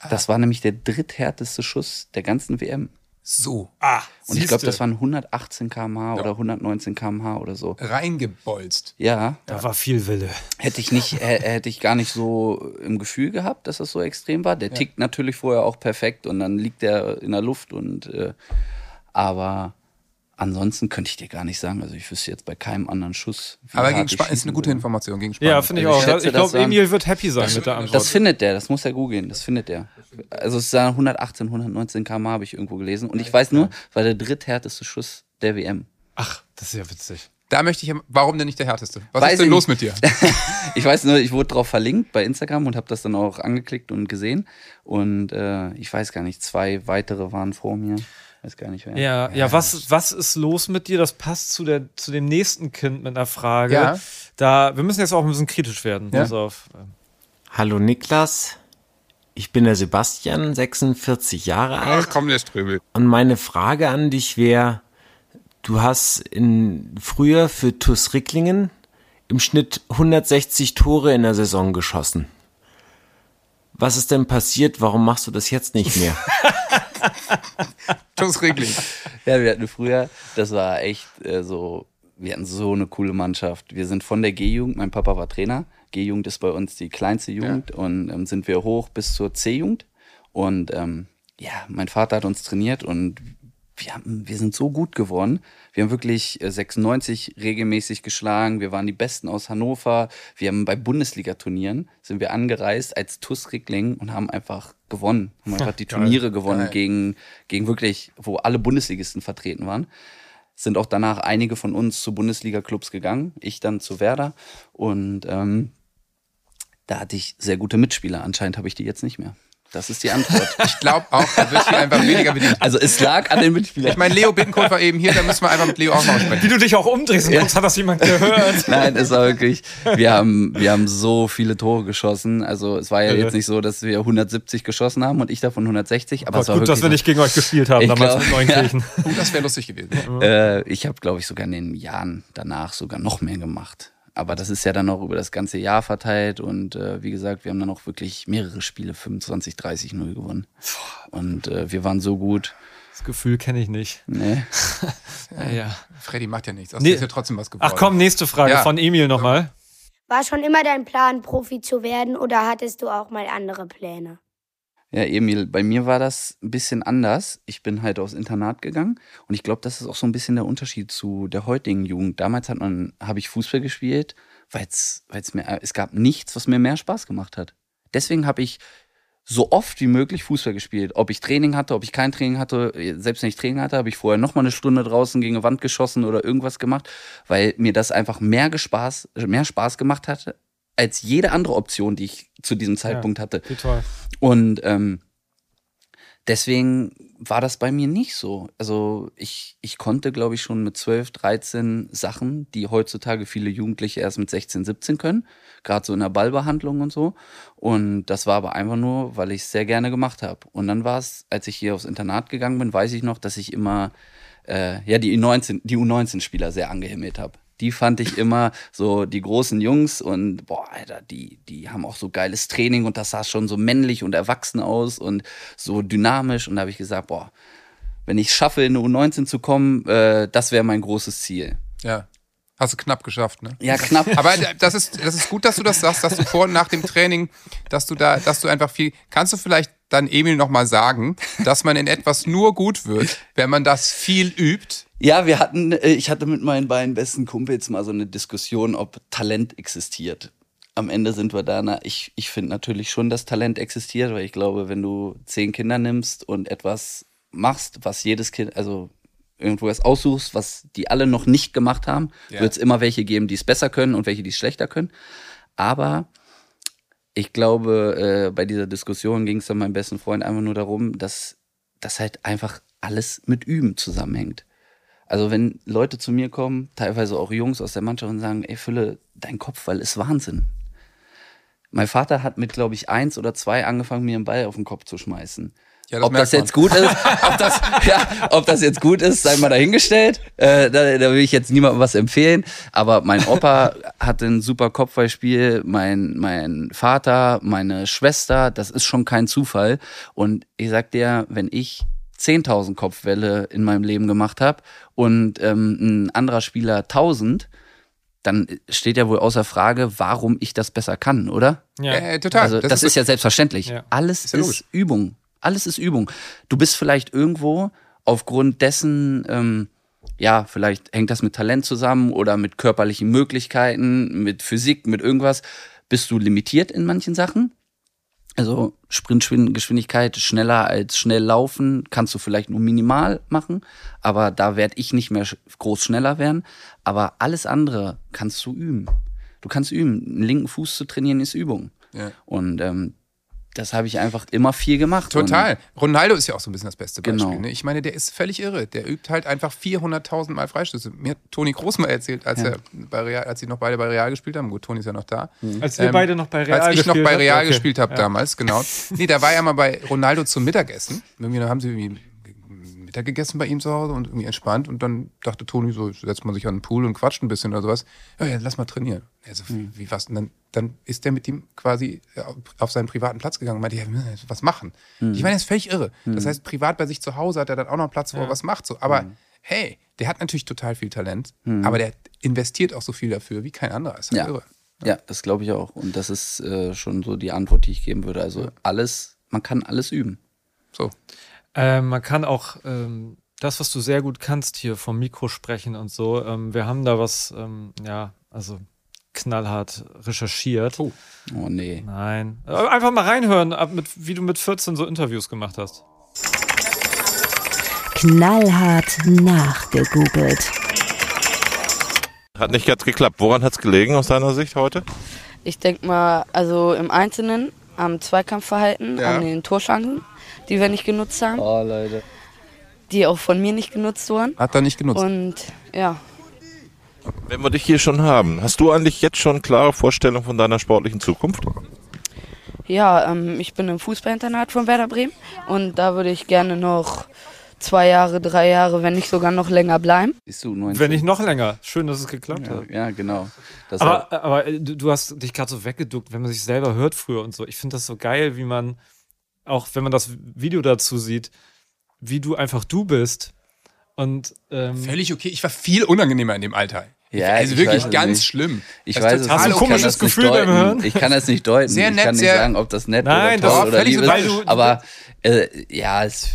Das war nämlich der dritthärteste Schuss der ganzen WM. so Ah, Und ich glaube, das waren 118 km/h oder 119 km/h oder so. reingebolzt. Ja, Da war viel Wille. hätte ich nicht, hä- hätte ich gar nicht so im Gefühl gehabt, dass das so extrem war. Der tickt natürlich vorher auch perfekt und dann liegt er in der Luft und äh, aber ansonsten könnte ich dir gar nicht sagen. Also ich wüsste jetzt bei keinem anderen Schuss. Aber gegen Spanien ist eine gute. Information gegen Spanien. Ja, finde ich Also auch. ich Ich, glaube, das Emil wird happy sein mit der Antwort. Das findet der, das muss er googeln, das findet der. Also es sind 118, 119 km habe ich irgendwo gelesen. Und ich weiß nur, war der dritthärteste Schuss der WM. Ach, das ist ja witzig. Da möchte ich, warum denn nicht der härteste? Was Weiß ist denn ich los mit dir? Ich weiß nur, ich wurde drauf verlinkt bei Instagram und habe das dann auch angeklickt und gesehen. Und äh, ich weiß gar nicht, zwei weitere waren vor mir. Weiß gar nicht wer. Ja, ja, was, was ist los mit dir? Das passt zu, der, zu dem nächsten Kind mit einer Frage. Ja. Da, wir müssen jetzt auch ein bisschen kritisch werden. Ja. Pass auf. Hallo Niklas, ich bin der Sebastian, 46 Jahre alt. komm, der Ströbel. Und meine Frage an dich wäre, du hast in, früher für TuS Ricklingen im Schnitt 160 Tore in der Saison geschossen. Was ist denn passiert? Warum machst du das jetzt nicht mehr? Tuss Regling. Ja, wir hatten früher, das war echt äh, so, wir hatten so eine coole Mannschaft. Wir sind von der G-Jugend, mein Papa war Trainer. G-Jugend ist bei uns die kleinste Jugend und ähm, sind wir hoch bis zur C-Jugend. Und ähm, ja, mein Vater hat uns trainiert und wir, haben, wir sind so gut geworden. Wir haben wirklich äh, 96 regelmäßig geschlagen. Wir waren die Besten aus Hannover. Wir haben bei Bundesliga-Turnieren sind wir angereist als TuS Rickling und haben einfach gewonnen. Haben einfach die Turniere gewonnen Geil. gegen, gegen wirklich, wo alle Bundesligisten vertreten waren. Sind auch danach einige von uns zu Bundesliga-Clubs gegangen. Ich dann zu Werder. Und ähm, da hatte ich sehr gute Mitspieler. Anscheinend habe ich die jetzt nicht mehr. Das ist die Antwort. Ich glaube auch, da wird hier einfach weniger bedient. Also es lag an den Mitspielern. Ich meine, Leo Bittencourt war eben hier, da müssen wir einfach mit Leo auch mal Wie sprechen. du dich auch umdrehst und guckst, hat das jemand gehört? Nein, es war wirklich, wir haben, wir haben so viele Tore geschossen. Also es war ja jetzt nicht so, dass wir 170 geschossen haben und ich davon 160. Aber Aber es war gut, dass wir nicht gegen euch gespielt haben, Ich damals glaub, mit Neunkirchen. Oh, das wäre lustig gewesen. Äh, ich habe, glaube ich, sogar in den Jahren danach sogar noch mehr gemacht. Aber das ist ja dann auch über das ganze Jahr verteilt und äh, wie gesagt, wir haben dann auch wirklich mehrere Spiele 25, 30, 0 gewonnen. Und äh, wir waren so gut. Das Gefühl kenne ich nicht. Nee. Ja, ja. Freddy macht ja nichts. Nee. nee. ist ja trotzdem was geworden. Ach komm, nächste Frage Ja. von Emil nochmal. War schon immer dein Plan, Profi zu werden oder hattest du auch mal andere Pläne? Ja, Emil, bei mir war das ein bisschen anders. Ich bin halt aufs Internat gegangen und ich glaube, das ist auch so ein bisschen der Unterschied zu der heutigen Jugend. Damals hat man, habe ich Fußball gespielt, weil es mir, es gab nichts, was mir mehr Spaß gemacht hat. Deswegen habe ich so oft wie möglich Fußball gespielt. Ob ich Training hatte, ob ich kein Training hatte, selbst wenn ich Training hatte, habe ich vorher noch mal eine Stunde draußen gegen eine Wand geschossen oder irgendwas gemacht, weil mir das einfach mehr Spaß, mehr Spaß gemacht hatte als jede andere Option, die ich zu diesem Zeitpunkt hatte. Wie toll. Und ähm, deswegen war das bei mir nicht so. Also ich, ich konnte, glaube ich, schon mit 12, 13 Sachen, die heutzutage viele Jugendliche erst mit 16, 17 können. Gerade so in der Ballbehandlung und so. Und das war aber einfach nur, weil ich es sehr gerne gemacht habe. Und dann war es, als ich hier aufs Internat gegangen bin, weiß ich noch, dass ich immer äh, ja, die U19, die U19-Spieler sehr angehimmelt habe. Die fand ich immer so die großen Jungs und boah, Alter, die, die haben auch so geiles Training und das sah schon so männlich und erwachsen aus und so dynamisch. Und da habe ich gesagt, boah, wenn ich schaffe, in eine U19 zu kommen, äh, das wäre mein großes Ziel. Ja. Hast du knapp geschafft, ne? Ja, knapp. Aber das ist, das ist gut, dass du das sagst, dass du vor und nach dem Training, dass du da, dass du einfach viel. Kannst du vielleicht dann Emil nochmal sagen, dass man in etwas nur gut wird, wenn man das viel übt? Ja, wir hatten, äh, ich hatte mit meinen beiden besten Kumpels mal so eine Diskussion, ob Talent existiert. Am Ende sind wir da, na, ich, ich finde natürlich schon, dass Talent existiert, weil ich glaube, wenn du zehn Kinder nimmst und etwas machst, was jedes Kind, also irgendwo was aussuchst, was die alle noch nicht gemacht haben, Ja. wird es immer welche geben, die es besser können und welche, die es schlechter können. Aber ich glaube, äh, bei dieser Diskussion ging es dann meinem besten Freund einfach nur darum, dass das halt einfach alles mit Üben zusammenhängt. Also wenn Leute zu mir kommen, teilweise auch Jungs aus der Mannschaft und sagen, ey Fülle, dein Kopfball ist Wahnsinn. Mein Vater hat mit, glaube ich, eins oder zwei angefangen, mir einen Ball auf den Kopf zu schmeißen. Ja, das ob das merkt jetzt gut ist, ob das, ja, ob das jetzt gut ist, sei mal dahingestellt. Äh, da, da will ich jetzt niemandem was empfehlen. Aber mein Opa hatte ein super Kopfballspiel, mein, mein Vater, meine Schwester, das ist schon kein Zufall. Und ich sag dir, wenn ich 10.000 Kopfwelle in meinem Leben gemacht habe und ähm, ein anderer Spieler 1000, dann steht ja wohl außer Frage, warum ich das besser kann, oder? Ja. Äh, total. Also das, ist, ja selbstverständlich. Ja. Alles Ist ist, ja logisch. Übung. Alles ist Übung. Du bist vielleicht irgendwo aufgrund dessen, ähm, ja, vielleicht hängt das mit Talent zusammen oder mit körperlichen Möglichkeiten, mit Physik, mit irgendwas, bist du limitiert in manchen Sachen. Also Sprintgeschwindigkeit schneller als schnell laufen kannst du vielleicht nur minimal machen, aber da werde ich nicht mehr groß schneller werden. Aber alles andere kannst du üben. Du kannst üben. Einen linken Fuß zu trainieren ist Übung. Ja. Und ähm, das habe ich einfach immer viel gemacht. Total. Ronaldo ist ja auch so ein bisschen das beste Beispiel. Genau. Ne? Ich meine, der ist völlig irre. Der übt halt einfach 400.000 Mal Freistöße. Mir hat Toni Groß mal erzählt, als, Ja. er bei Real, als sie noch beide bei Real gespielt haben. Gut, Toni ist ja noch da. Als wir Ähm, beide noch bei Real Als ich noch gespielt bei? Real Okay. gespielt habe Ja. damals, genau. Nee, da war ja mal bei Ronaldo zum Mittagessen. Irgendwie da haben sie irgendwie Mittag gegessen bei ihm zu Hause und irgendwie entspannt. Und dann dachte Toni so, setzt man sich an den Pool und quatscht ein bisschen oder sowas. Ja, ja lass mal trainieren. Er so, Hm. wie was? Und dann, dann ist der mit ihm quasi äh, auf seinen privaten Platz gegangen und meinte, ja, was machen. Hm. Ich meine, er ist völlig irre. Das heißt, privat bei sich zu Hause hat er dann auch noch einen Platz, wo er was macht. So. Aber Hm. hey, der hat natürlich total viel Talent, aber der investiert auch so viel dafür wie kein anderer. Ist halt Ja. irre. Ja, das glaube ich auch. Und das ist äh, schon so die Antwort, die ich geben würde. Also alles, man kann alles üben. So. Ähm, man kann auch ähm, das, was du sehr gut kannst, hier vom Mikro sprechen und so. Ähm, wir haben da was, ähm, ja, also knallhart recherchiert. Oh. Oh nee. Nein. Einfach mal reinhören, ab mit, wie du mit 14 so Interviews gemacht hast. Knallhart nachgegoogelt. Hat nicht ganz geklappt. Woran hat es gelegen aus deiner Sicht heute? Ich denke mal, also im Einzelnen am Zweikampfverhalten, Ja. an den Torchancen, die wir nicht genutzt haben, Oh, Leute. die auch von mir nicht genutzt wurden. Hat er nicht genutzt. Und ja, Wenn wir dich hier schon haben, hast du eigentlich jetzt schon klare Vorstellungen von deiner sportlichen Zukunft? ja ähm, ich bin im Fußballinternat von Werder Bremen und da würde ich gerne noch zwei Jahre, drei Jahre, wenn nicht sogar noch länger bleiben. Siehst du, 19. Wenn nicht noch länger. Schön, dass es geklappt ja, hat. ja, genau. Das Aber, aber äh, du, du hast dich gerade so weggeduckt, wenn man sich selber hört früher und so. Ich finde das so geil, wie man, auch wenn man das Video dazu sieht, wie du einfach du bist. Und ähm, Völlig okay. Ich war viel unangenehmer in dem Alter. Ja, also ich wirklich weiß es ganz nicht. schlimm. Ich Das weiß es. Hast du ein Ich komisches das nicht Gefühl beim deuten. Hören? Ich kann das nicht deuten. Sehr ich nett, kann nicht sehr- sagen, ob das nett Nein, oder toll doch, oder völlig lieb ist. Aber äh, ja, es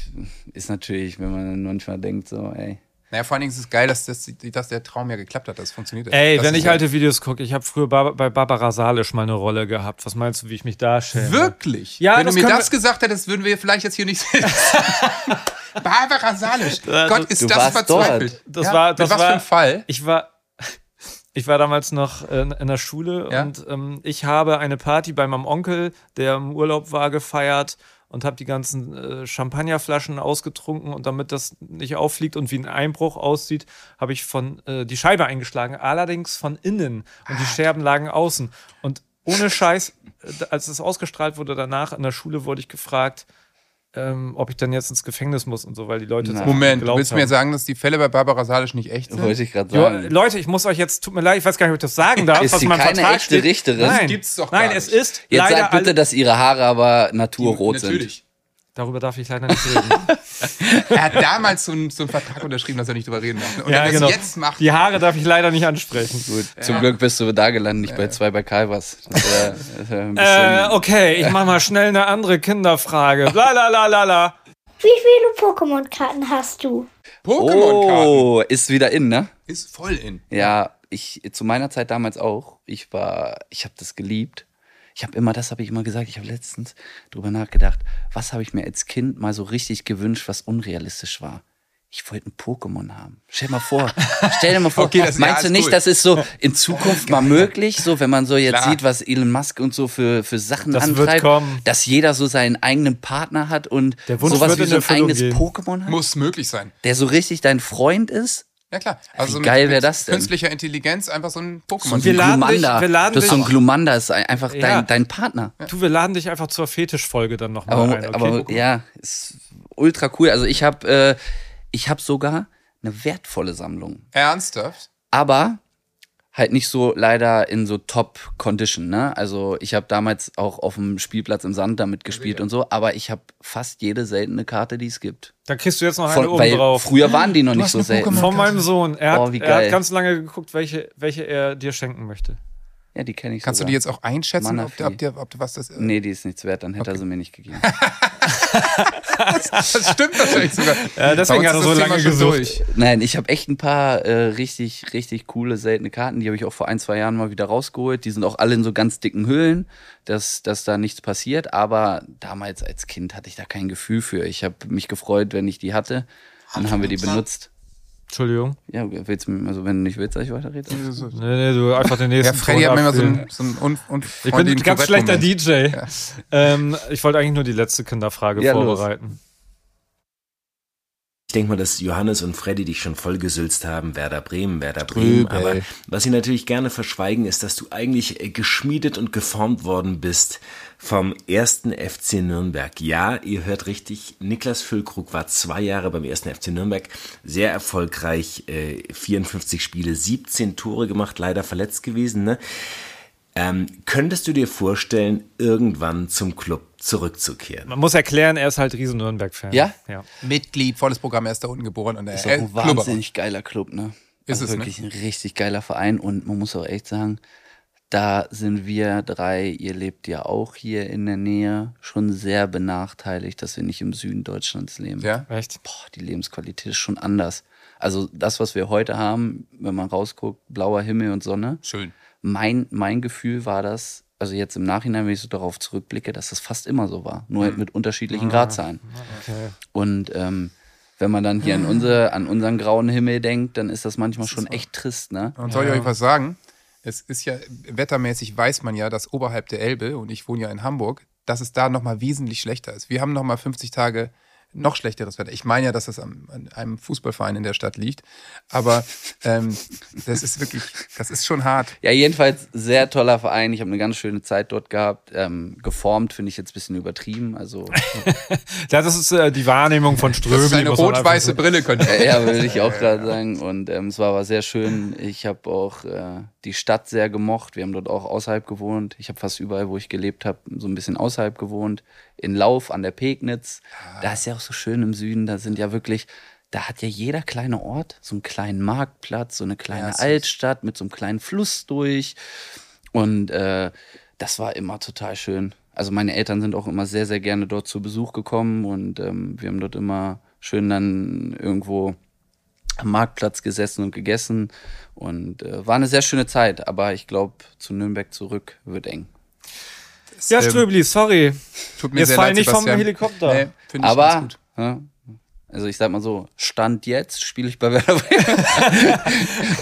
ist natürlich, wenn man manchmal denkt, so, ey. Naja, vor allen Dingen ist es geil, dass, das, dass der Traum ja geklappt hat. Das funktioniert. ey, das wenn ich alte Videos gucke, ich habe früher bei Barbara Salisch mal eine Rolle gehabt. Was meinst du, wie ich mich darstelle? Wirklich? Ja, Wenn du mir das gesagt hättest, würden wir vielleicht jetzt hier nicht sitzen. Barbara Salisch. Gott, ist du das verzweifelt. Das Ja, war, das was war, für ein Fall? Ich war, ich war damals noch in, in der Schule Ja? und ähm, ich habe eine Party bei meinem Onkel, der im Urlaub war, gefeiert und habe die ganzen äh, Champagnerflaschen ausgetrunken und damit das nicht auffliegt und wie ein Einbruch aussieht, habe ich von äh, die Scheibe eingeschlagen, allerdings von innen und die Scherben lagen außen und ohne Scheiß, äh, als es ausgestrahlt wurde danach in der Schule, wurde ich gefragt, ähm, ob ich dann jetzt ins Gefängnis muss und so, weil die Leute es Moment, du willst mir haben. sagen, dass die Fälle bei Barbara Salisch nicht echt sind? Wollte ich gerade Jo, sagen. Leute, ich muss euch jetzt, tut mir leid, ich weiß gar nicht, ob ich das sagen darf, Ist was sie keine Vertrag echte steht. Richterin? Nein, Das gibt's doch Nein, gar es nicht. ist Jetzt leider sag bitte, alle- dass ihre Haare aber naturrot sind. Natürlich. Darüber darf ich leider nicht reden. Er hat damals so einen, so einen Vertrag unterschrieben, dass er nicht drüber reden darf. Und ja, wenn er genau. es jetzt macht, Die Haare darf ich leider nicht ansprechen. Gut, zum Glück bist du da gelandet, nicht bei zwei bei Calvas. Äh, okay, ich mach mal schnell eine andere Kinderfrage. La la la la la. Wie viele Pokémon-Karten hast du? Pokémon-Karten oh, ist wieder in, ne? ist voll in. Ja, ich zu meiner Zeit damals auch. Ich war, ich habe das geliebt. Ich habe immer, das habe ich immer gesagt. Ich habe letztens drüber nachgedacht, was habe ich mir als Kind mal so richtig gewünscht, was unrealistisch war. Ich wollte ein Pokémon haben. Stell dir mal vor, stell dir mal vor, Okay, das- ja, meinst du nicht, cool. das ist so in Zukunft mal möglich, so wenn man so jetzt Klar. sieht, was Elon Musk und so für, für Sachen Das wird antreibt, kommen. dass jeder so seinen eigenen Partner hat und sowas wie so ein eigenes gehen. Pokémon hat, Muss möglich sein. der so richtig dein Freund ist. Ja klar. Also Wie mit- geil wär mit das denn? Künstlicher Intelligenz einfach so ein So Pokémon. ein Wir laden dich- Glumanda. wir laden das ist so ein Glumanda, ist einfach Ja. dein, dein Partner. Du, wir laden dich einfach zur Fetischfolge dann nochmal Aber, ein. Okay? aber ja, ist ultra cool. Also ich habe äh, ich habe sogar eine wertvolle Sammlung, Ernsthaft? aber halt nicht so leider in so Top Condition, ne? Also ich habe damals auch auf dem Spielplatz im Sand damit gespielt und so, aber ich habe fast jede seltene Karte, die es gibt. da kriegst du jetzt noch eine Von, oben weil drauf. früher waren die noch Du nicht so selten. Von meinem Sohn. Er hat, Oh, wie er hat ganz lange geguckt, welche, welche er dir schenken möchte. Ja, die kenne ich Kannst du sogar. die jetzt auch einschätzen, ob, ob, der, ob der was das ist? Nee, die ist nichts wert, dann hätte er sie mir nicht gegeben. Das stimmt wahrscheinlich sogar. Ja, deswegen hat er ist so das lange gesucht. durch. Nein, ich habe echt ein paar äh, richtig, richtig coole, seltene Karten. Die habe ich auch vor ein, zwei Jahren mal wieder rausgeholt. Die sind auch alle in so ganz dicken Hüllen, dass, dass da nichts passiert. Aber damals als Kind hatte ich da kein Gefühl für. Ich habe mich gefreut, wenn ich die hatte. Dann haben wir die benutzt. Entschuldigung. Ja, willst du, also wenn du nicht willst, dass ich weiterrede? Nee, nee, du einfach den Ja, nächsten Freddy Ton hat mir immer so einen, so einen un, Ich bin ein ganz schlechter. DJ. Ähm, ich wollte eigentlich nur die letzte Kinderfrage Ja, los. vorbereiten. Ich denke mal, dass Johannes und Freddy dich schon vollgesülzt haben, Werder Bremen, Werder Bremen. Ströbel. Aber was sie natürlich gerne verschweigen, ist, dass du eigentlich äh, geschmiedet und geformt worden bist vom ersten FC Nürnberg. Ja, ihr hört richtig, Niklas Füllkrug war zwei Jahre beim ersten FC Nürnberg, sehr erfolgreich, äh, 54 Spiele, 17 Tore gemacht, leider verletzt gewesen. Ne? Ähm, könntest du dir vorstellen, irgendwann zum Club zurückzukehren? Man muss erklären, er ist halt riesen Nürnberg-Fan. Ja? ja. Mitglied, volles Programm, er ist da unten geboren. Und er Ist auch ein wahnsinnig geiler Club, ne? Ist also es, ne? wirklich ein richtig geiler Verein und man muss auch echt sagen, da sind wir drei, ihr lebt ja auch hier in der Nähe, schon sehr benachteiligt, dass wir nicht im Süden Deutschlands leben. Ja? Echt? Boah, die Lebensqualität ist schon anders. Also das, was wir heute haben, wenn man rausguckt, blauer Himmel und Sonne. Schön. Mein, mein Gefühl war das, also jetzt im Nachhinein, wenn ich so darauf zurückblicke, dass das fast immer so war. Nur halt mit unterschiedlichen Gradzahlen. Okay. Und ähm, wenn man dann hier an, unsere, an unseren grauen Himmel denkt, dann ist das manchmal schon echt trist, ne? Und soll ich euch was sagen? Es ist ja, wettermäßig weiß man ja, dass oberhalb der Elbe, und ich wohne ja in Hamburg, dass es da nochmal wesentlich schlechter ist. Wir haben nochmal 50 Tage noch schlechteres Wetter. Ich meine ja, dass das am, an einem Fußballverein in der Stadt liegt, aber ähm, das ist wirklich, das ist schon hart. Ja, jedenfalls sehr toller Verein. Ich habe eine ganz schöne Zeit dort gehabt. Ähm, geformt finde ich jetzt ein bisschen übertrieben. Also Ja, das ist äh, die Wahrnehmung von. Das ist eine rot-weiße Brille, könnte äh, ja, würde ich auch gerade sagen. Und ähm, es war aber sehr schön. Ich habe auch äh, die Stadt sehr gemocht. Wir haben dort auch außerhalb gewohnt. Ich habe fast überall, wo ich gelebt habe, so ein bisschen außerhalb gewohnt. In Lauf an der Pegnitz. Da ist ja auch so schön im Süden. Da sind ja wirklich, da hat ja jeder kleine Ort so einen kleinen Marktplatz, so eine kleine Ja. Altstadt mit so einem kleinen Fluss durch. Und äh, das war immer total schön. Also meine Eltern sind auch immer sehr, sehr gerne dort zu Besuch gekommen und ähm, wir haben dort immer schön dann irgendwo am Marktplatz gesessen und gegessen und äh, war eine sehr schöne Zeit. Aber ich glaube, zu Nürnberg zurück wird eng. Ja, ähm, Ströbli, sorry. Tut mir Jetzt sehr fall leid, nicht vom Sebastian. Helikopter. Nee, finde ich ganz Aber, gut. ja, also ich sag mal so, Stand jetzt spiele ich bei Werder Bremen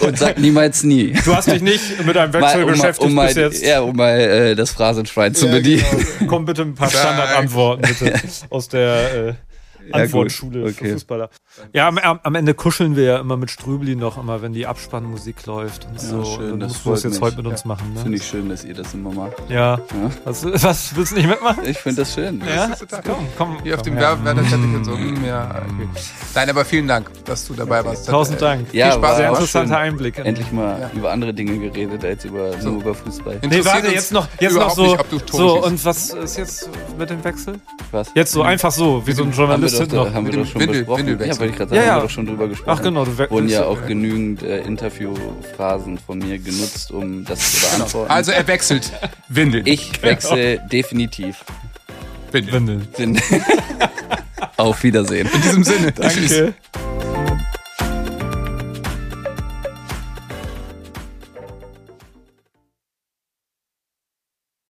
und sag niemals nie. Du hast dich nicht mit einem Wechsel Mal, um, beschäftigt um mal, bis jetzt. Ja, um mal äh, das Phrasenschwein zu Ja, bedienen. genau. Komm bitte ein paar Standardantworten bitte aus der äh, Ja, Antwortschule für okay. Fußballer. Ja, am, am Ende kuscheln wir ja immer mit Ströbli noch, immer wenn die Abspannmusik läuft und so. schön, und dann das musst du jetzt heute mit uns machen, ne? Finde ich schön, dass ihr das immer macht. Ja. Ja. Was, was willst du nicht mitmachen? Ich finde das schön. Ja, Das ist total komm, komm. Hier auf dem her. Werder Teppich und so. hm, Ja, okay. Nein, aber vielen Dank, dass du dabei warst. Tausend Äh, Dank. Ja, Viel Spaß. Sehr interessanter schön. Einblick. in- Endlich mal Ja. über andere Dinge geredet als über, nur über Fußball. Nee, warte, jetzt noch, jetzt noch so. nicht, ob du Tore so, und was ist jetzt mit dem Wechsel? Was? Jetzt so einfach so, wie so ein Haben Journalist doch, noch. haben wir doch schon Windel- besprochen. Ja, wollte ich gerade sagen, Ja, haben ja. wir doch schon drüber gesprochen. Ach genau, du Wurden ja auch genügend äh, Interviewphrasen von mir genutzt, um das zu beantworten. Also er wechselt Windeln. ich wechsle definitiv. Windeln. Windeln. Bin Auf Wiedersehen. In diesem Sinne. Danke.